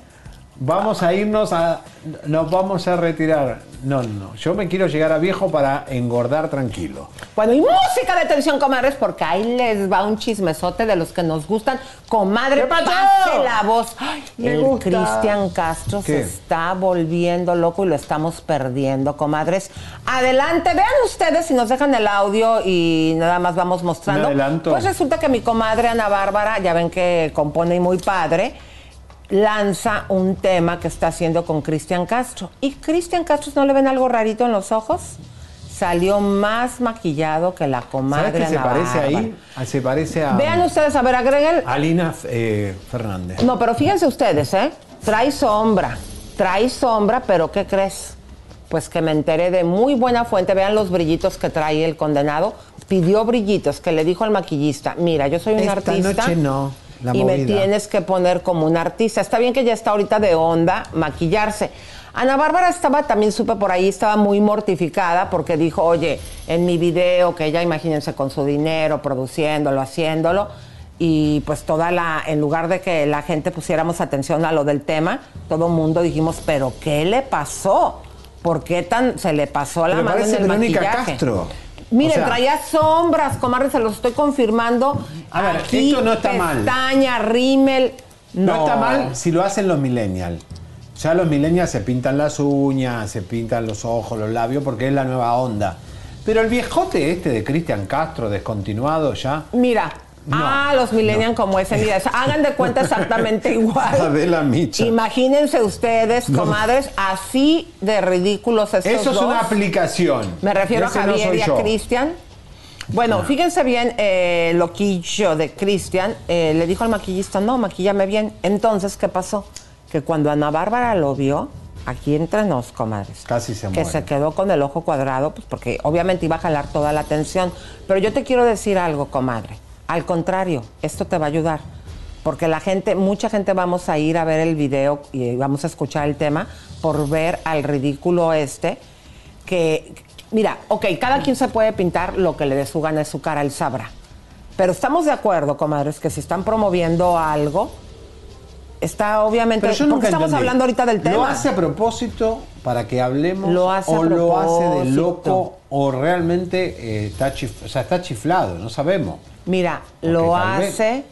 Speaker 1: Vamos a irnos a. Nos vamos a retirar. No, no. Yo me quiero llegar a viejo para engordar tranquilo.
Speaker 2: Bueno, y música de tensión, comadres, porque ahí les va un chismesote de los que nos gustan. Comadre, pase la voz. Ay,
Speaker 1: Me
Speaker 2: el. Cristian Castro se está volviendo loco y lo estamos perdiendo, comadres. Adelante, vean ustedes si nos dejan el audio y nada más vamos mostrando.
Speaker 1: Me adelanto.
Speaker 2: Pues resulta que mi comadre Ana Bárbara, ya ven que compone y muy padre, lanza un tema que está haciendo con Cristian Castro. ¿Y Cristian Castro no le ven algo rarito en los ojos? Salió más maquillado que la comadre
Speaker 1: ¿Sabes qué se parece ahí? Ah, Se parece a.
Speaker 2: Vean ustedes, a ver, agreguen.
Speaker 1: a Lina eh, Fernández.
Speaker 2: No, pero fíjense ustedes, ¿eh? Trae sombra, trae sombra, pero ¿qué crees? Pues que me enteré de muy buena fuente. Vean los brillitos que trae el condenado. Pidió brillitos, que le dijo al maquillista, mira, yo soy un
Speaker 1: Esta
Speaker 2: artista.
Speaker 1: noche no. La
Speaker 2: y me tienes que poner como un artista. Está bien que ya está ahorita de onda maquillarse. Ana Bárbara estaba, también supe por ahí, estaba muy mortificada porque dijo, oye, en mi video, que ella imagínense con su dinero, produciéndolo, haciéndolo, y pues toda la, en lugar de que la gente pusiéramos atención a lo del tema, todo el mundo dijimos, pero ¿qué le pasó? ¿Por qué tan se le pasó la
Speaker 1: Pero
Speaker 2: mano en el maquillaje?
Speaker 1: Castro.
Speaker 2: Miren,
Speaker 1: O sea-
Speaker 2: traía sombras, comadre, se los estoy confirmando.
Speaker 1: A ver,
Speaker 2: Aquí,
Speaker 1: esto no está mal.
Speaker 2: Pestaña, rímel.
Speaker 1: No.
Speaker 2: No.
Speaker 1: está mal si lo hacen los millennials. Ya los millennials se pintan las uñas, se pintan los ojos, los labios, porque es la nueva onda. Pero el viejote este de Cristian Castro, descontinuado ya.
Speaker 2: Mira.
Speaker 1: No,
Speaker 2: ah, los millennials como ese. Mira, hagan de cuenta exactamente igual.
Speaker 1: Adela Micha.
Speaker 2: Imagínense ustedes,
Speaker 1: No.
Speaker 2: comadres, así de ridículos estos
Speaker 1: Eso es
Speaker 2: dos.
Speaker 1: una aplicación.
Speaker 2: Me refiero
Speaker 1: Ese
Speaker 2: a Javier y a. Cristian. Bueno,
Speaker 1: Ah.
Speaker 2: fíjense bien, eh, loquillo de Cristian eh, le dijo al maquillista, no, maquillame bien. Entonces, ¿qué pasó? Que cuando Ana Bárbara lo vio, aquí entre nos, comadres,
Speaker 1: Casi se
Speaker 2: que
Speaker 1: muere.
Speaker 2: se quedó con el ojo cuadrado, pues porque obviamente iba a jalar toda la atención. Pero yo te quiero decir algo, comadre. Al contrario, esto te va a ayudar. Porque la gente, mucha gente vamos a ir a ver el video y vamos a escuchar el tema por ver al ridículo este que, mira, ok, cada quien se puede pintar lo que le dé su gana de su cara, él sabrá. Pero estamos de acuerdo, comadres, que si están promoviendo algo, está obviamente...
Speaker 1: Pero yo
Speaker 2: porque estamos
Speaker 1: entendí.
Speaker 2: hablando ahorita del tema.
Speaker 1: ¿Lo hace a propósito para que hablemos?
Speaker 2: Lo hace a
Speaker 1: ¿O lo hace de loco? ¿O realmente eh, está, chif- o sea, está chiflado? No sabemos.
Speaker 2: Mira,
Speaker 1: Porque
Speaker 2: lo hace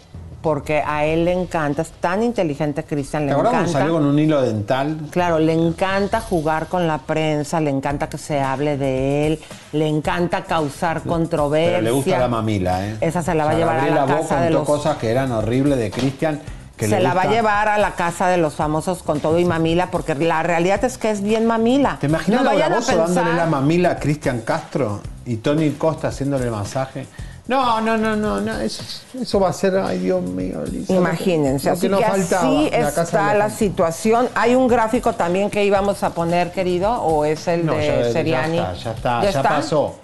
Speaker 2: porque a él le encanta, es tan inteligente Cristian,
Speaker 1: ¿Te
Speaker 2: le encanta.
Speaker 1: salió con un hilo dental?
Speaker 2: Claro, le encanta jugar con la prensa, le encanta que se hable de él, le encanta causar controversia.
Speaker 1: Pero le gusta la mamila, ¿eh?
Speaker 2: Esa se la va a
Speaker 1: O sea,
Speaker 2: llevar a la
Speaker 1: Bo
Speaker 2: casa de
Speaker 1: contó
Speaker 2: los-
Speaker 1: cosas que eran horribles de Cristian. que
Speaker 2: se la va a llevar a la casa de los famosos con todo y mamila, porque la realidad es que es bien mamila.
Speaker 1: ¿Te imaginas
Speaker 2: no
Speaker 1: Laura
Speaker 2: vayan a
Speaker 1: Bozzo dándole la mamila a Cristian Castro y Tony Costa haciéndole el masaje? No, no, no, no, no eso, eso va a ser, ay Dios mío, Lisa,
Speaker 2: Imagínense,
Speaker 1: lo
Speaker 2: así
Speaker 1: que
Speaker 2: así está
Speaker 1: de
Speaker 2: la situación. Hay un gráfico también que íbamos a poner, querido, o es el
Speaker 1: No,
Speaker 2: de
Speaker 1: ya- ya
Speaker 2: Seriani.
Speaker 1: está, ya está, ya pasó.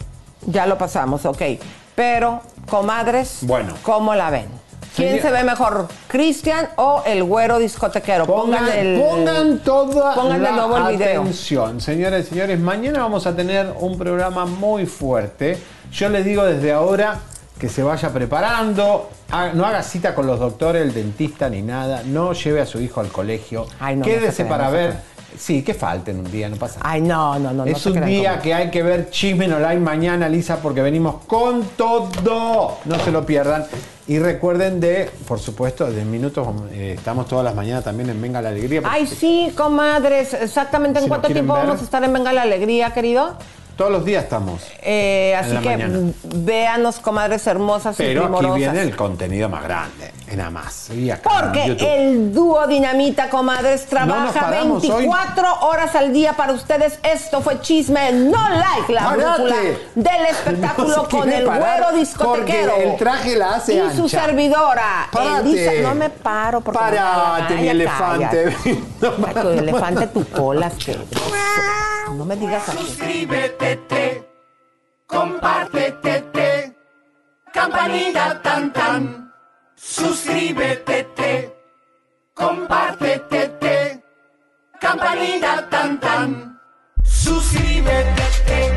Speaker 2: Ya lo pasamos, ok. Pero, comadres,
Speaker 1: Bueno.
Speaker 2: ¿cómo la ven? ¿Quién se ve mejor, Cristian o el güero discotequero?
Speaker 1: Pongan,
Speaker 2: Pongan, el,
Speaker 1: pongan toda
Speaker 2: pongan de
Speaker 1: la
Speaker 2: nuevo el video.
Speaker 1: atención, señores y señores. Mañana vamos a tener un programa muy fuerte. Yo les digo desde ahora que se vaya preparando. Ha- No haga cita con los doctores, el dentista ni nada. No lleve a su hijo al colegio.
Speaker 2: Ay, no,
Speaker 1: Quédese para
Speaker 2: no
Speaker 1: ver. Sí, que falten un día, no pasa nada.
Speaker 2: Ay, no, no, no.
Speaker 1: es un día que hay que ver Chismen Online mañana, Lisa, porque venimos con todo. No se lo pierdan. Y recuerden de, por supuesto, de minutos, eh, estamos todas las mañanas también en Venga la Alegría.
Speaker 2: Ay, sí, comadres. Exactamente. ¿En
Speaker 1: Si
Speaker 2: cuánto tiempo
Speaker 1: ver.
Speaker 2: vamos a estar en Venga la Alegría, querido?
Speaker 1: Todos los días estamos.
Speaker 2: Eh, así que
Speaker 1: mañana.
Speaker 2: véanos, comadres hermosas y
Speaker 1: Pero aquí
Speaker 2: primorosas.
Speaker 1: viene el contenido más grande. Y nada más. Y
Speaker 2: Porque el dúo Dinamita, comadres, trabaja
Speaker 1: hoy.
Speaker 2: 24 horas al día para ustedes. Esto fue chisme, no like la brújula del espectáculo
Speaker 1: No
Speaker 2: con el güero discotequero.
Speaker 1: porque el traje la hace
Speaker 2: Y
Speaker 1: ancha.
Speaker 2: su servidora,
Speaker 1: Párate.
Speaker 2: Elisa. No me paro porque me gana.
Speaker 1: mi elefante.
Speaker 2: cállate. Ay, tu elefante, tu cola. asqueroso. No me digas así.
Speaker 20: Suscríbete, compártete, campanita tan tan. Suscríbete, compártete, campanita tan tan. Suscríbete, suscríbete,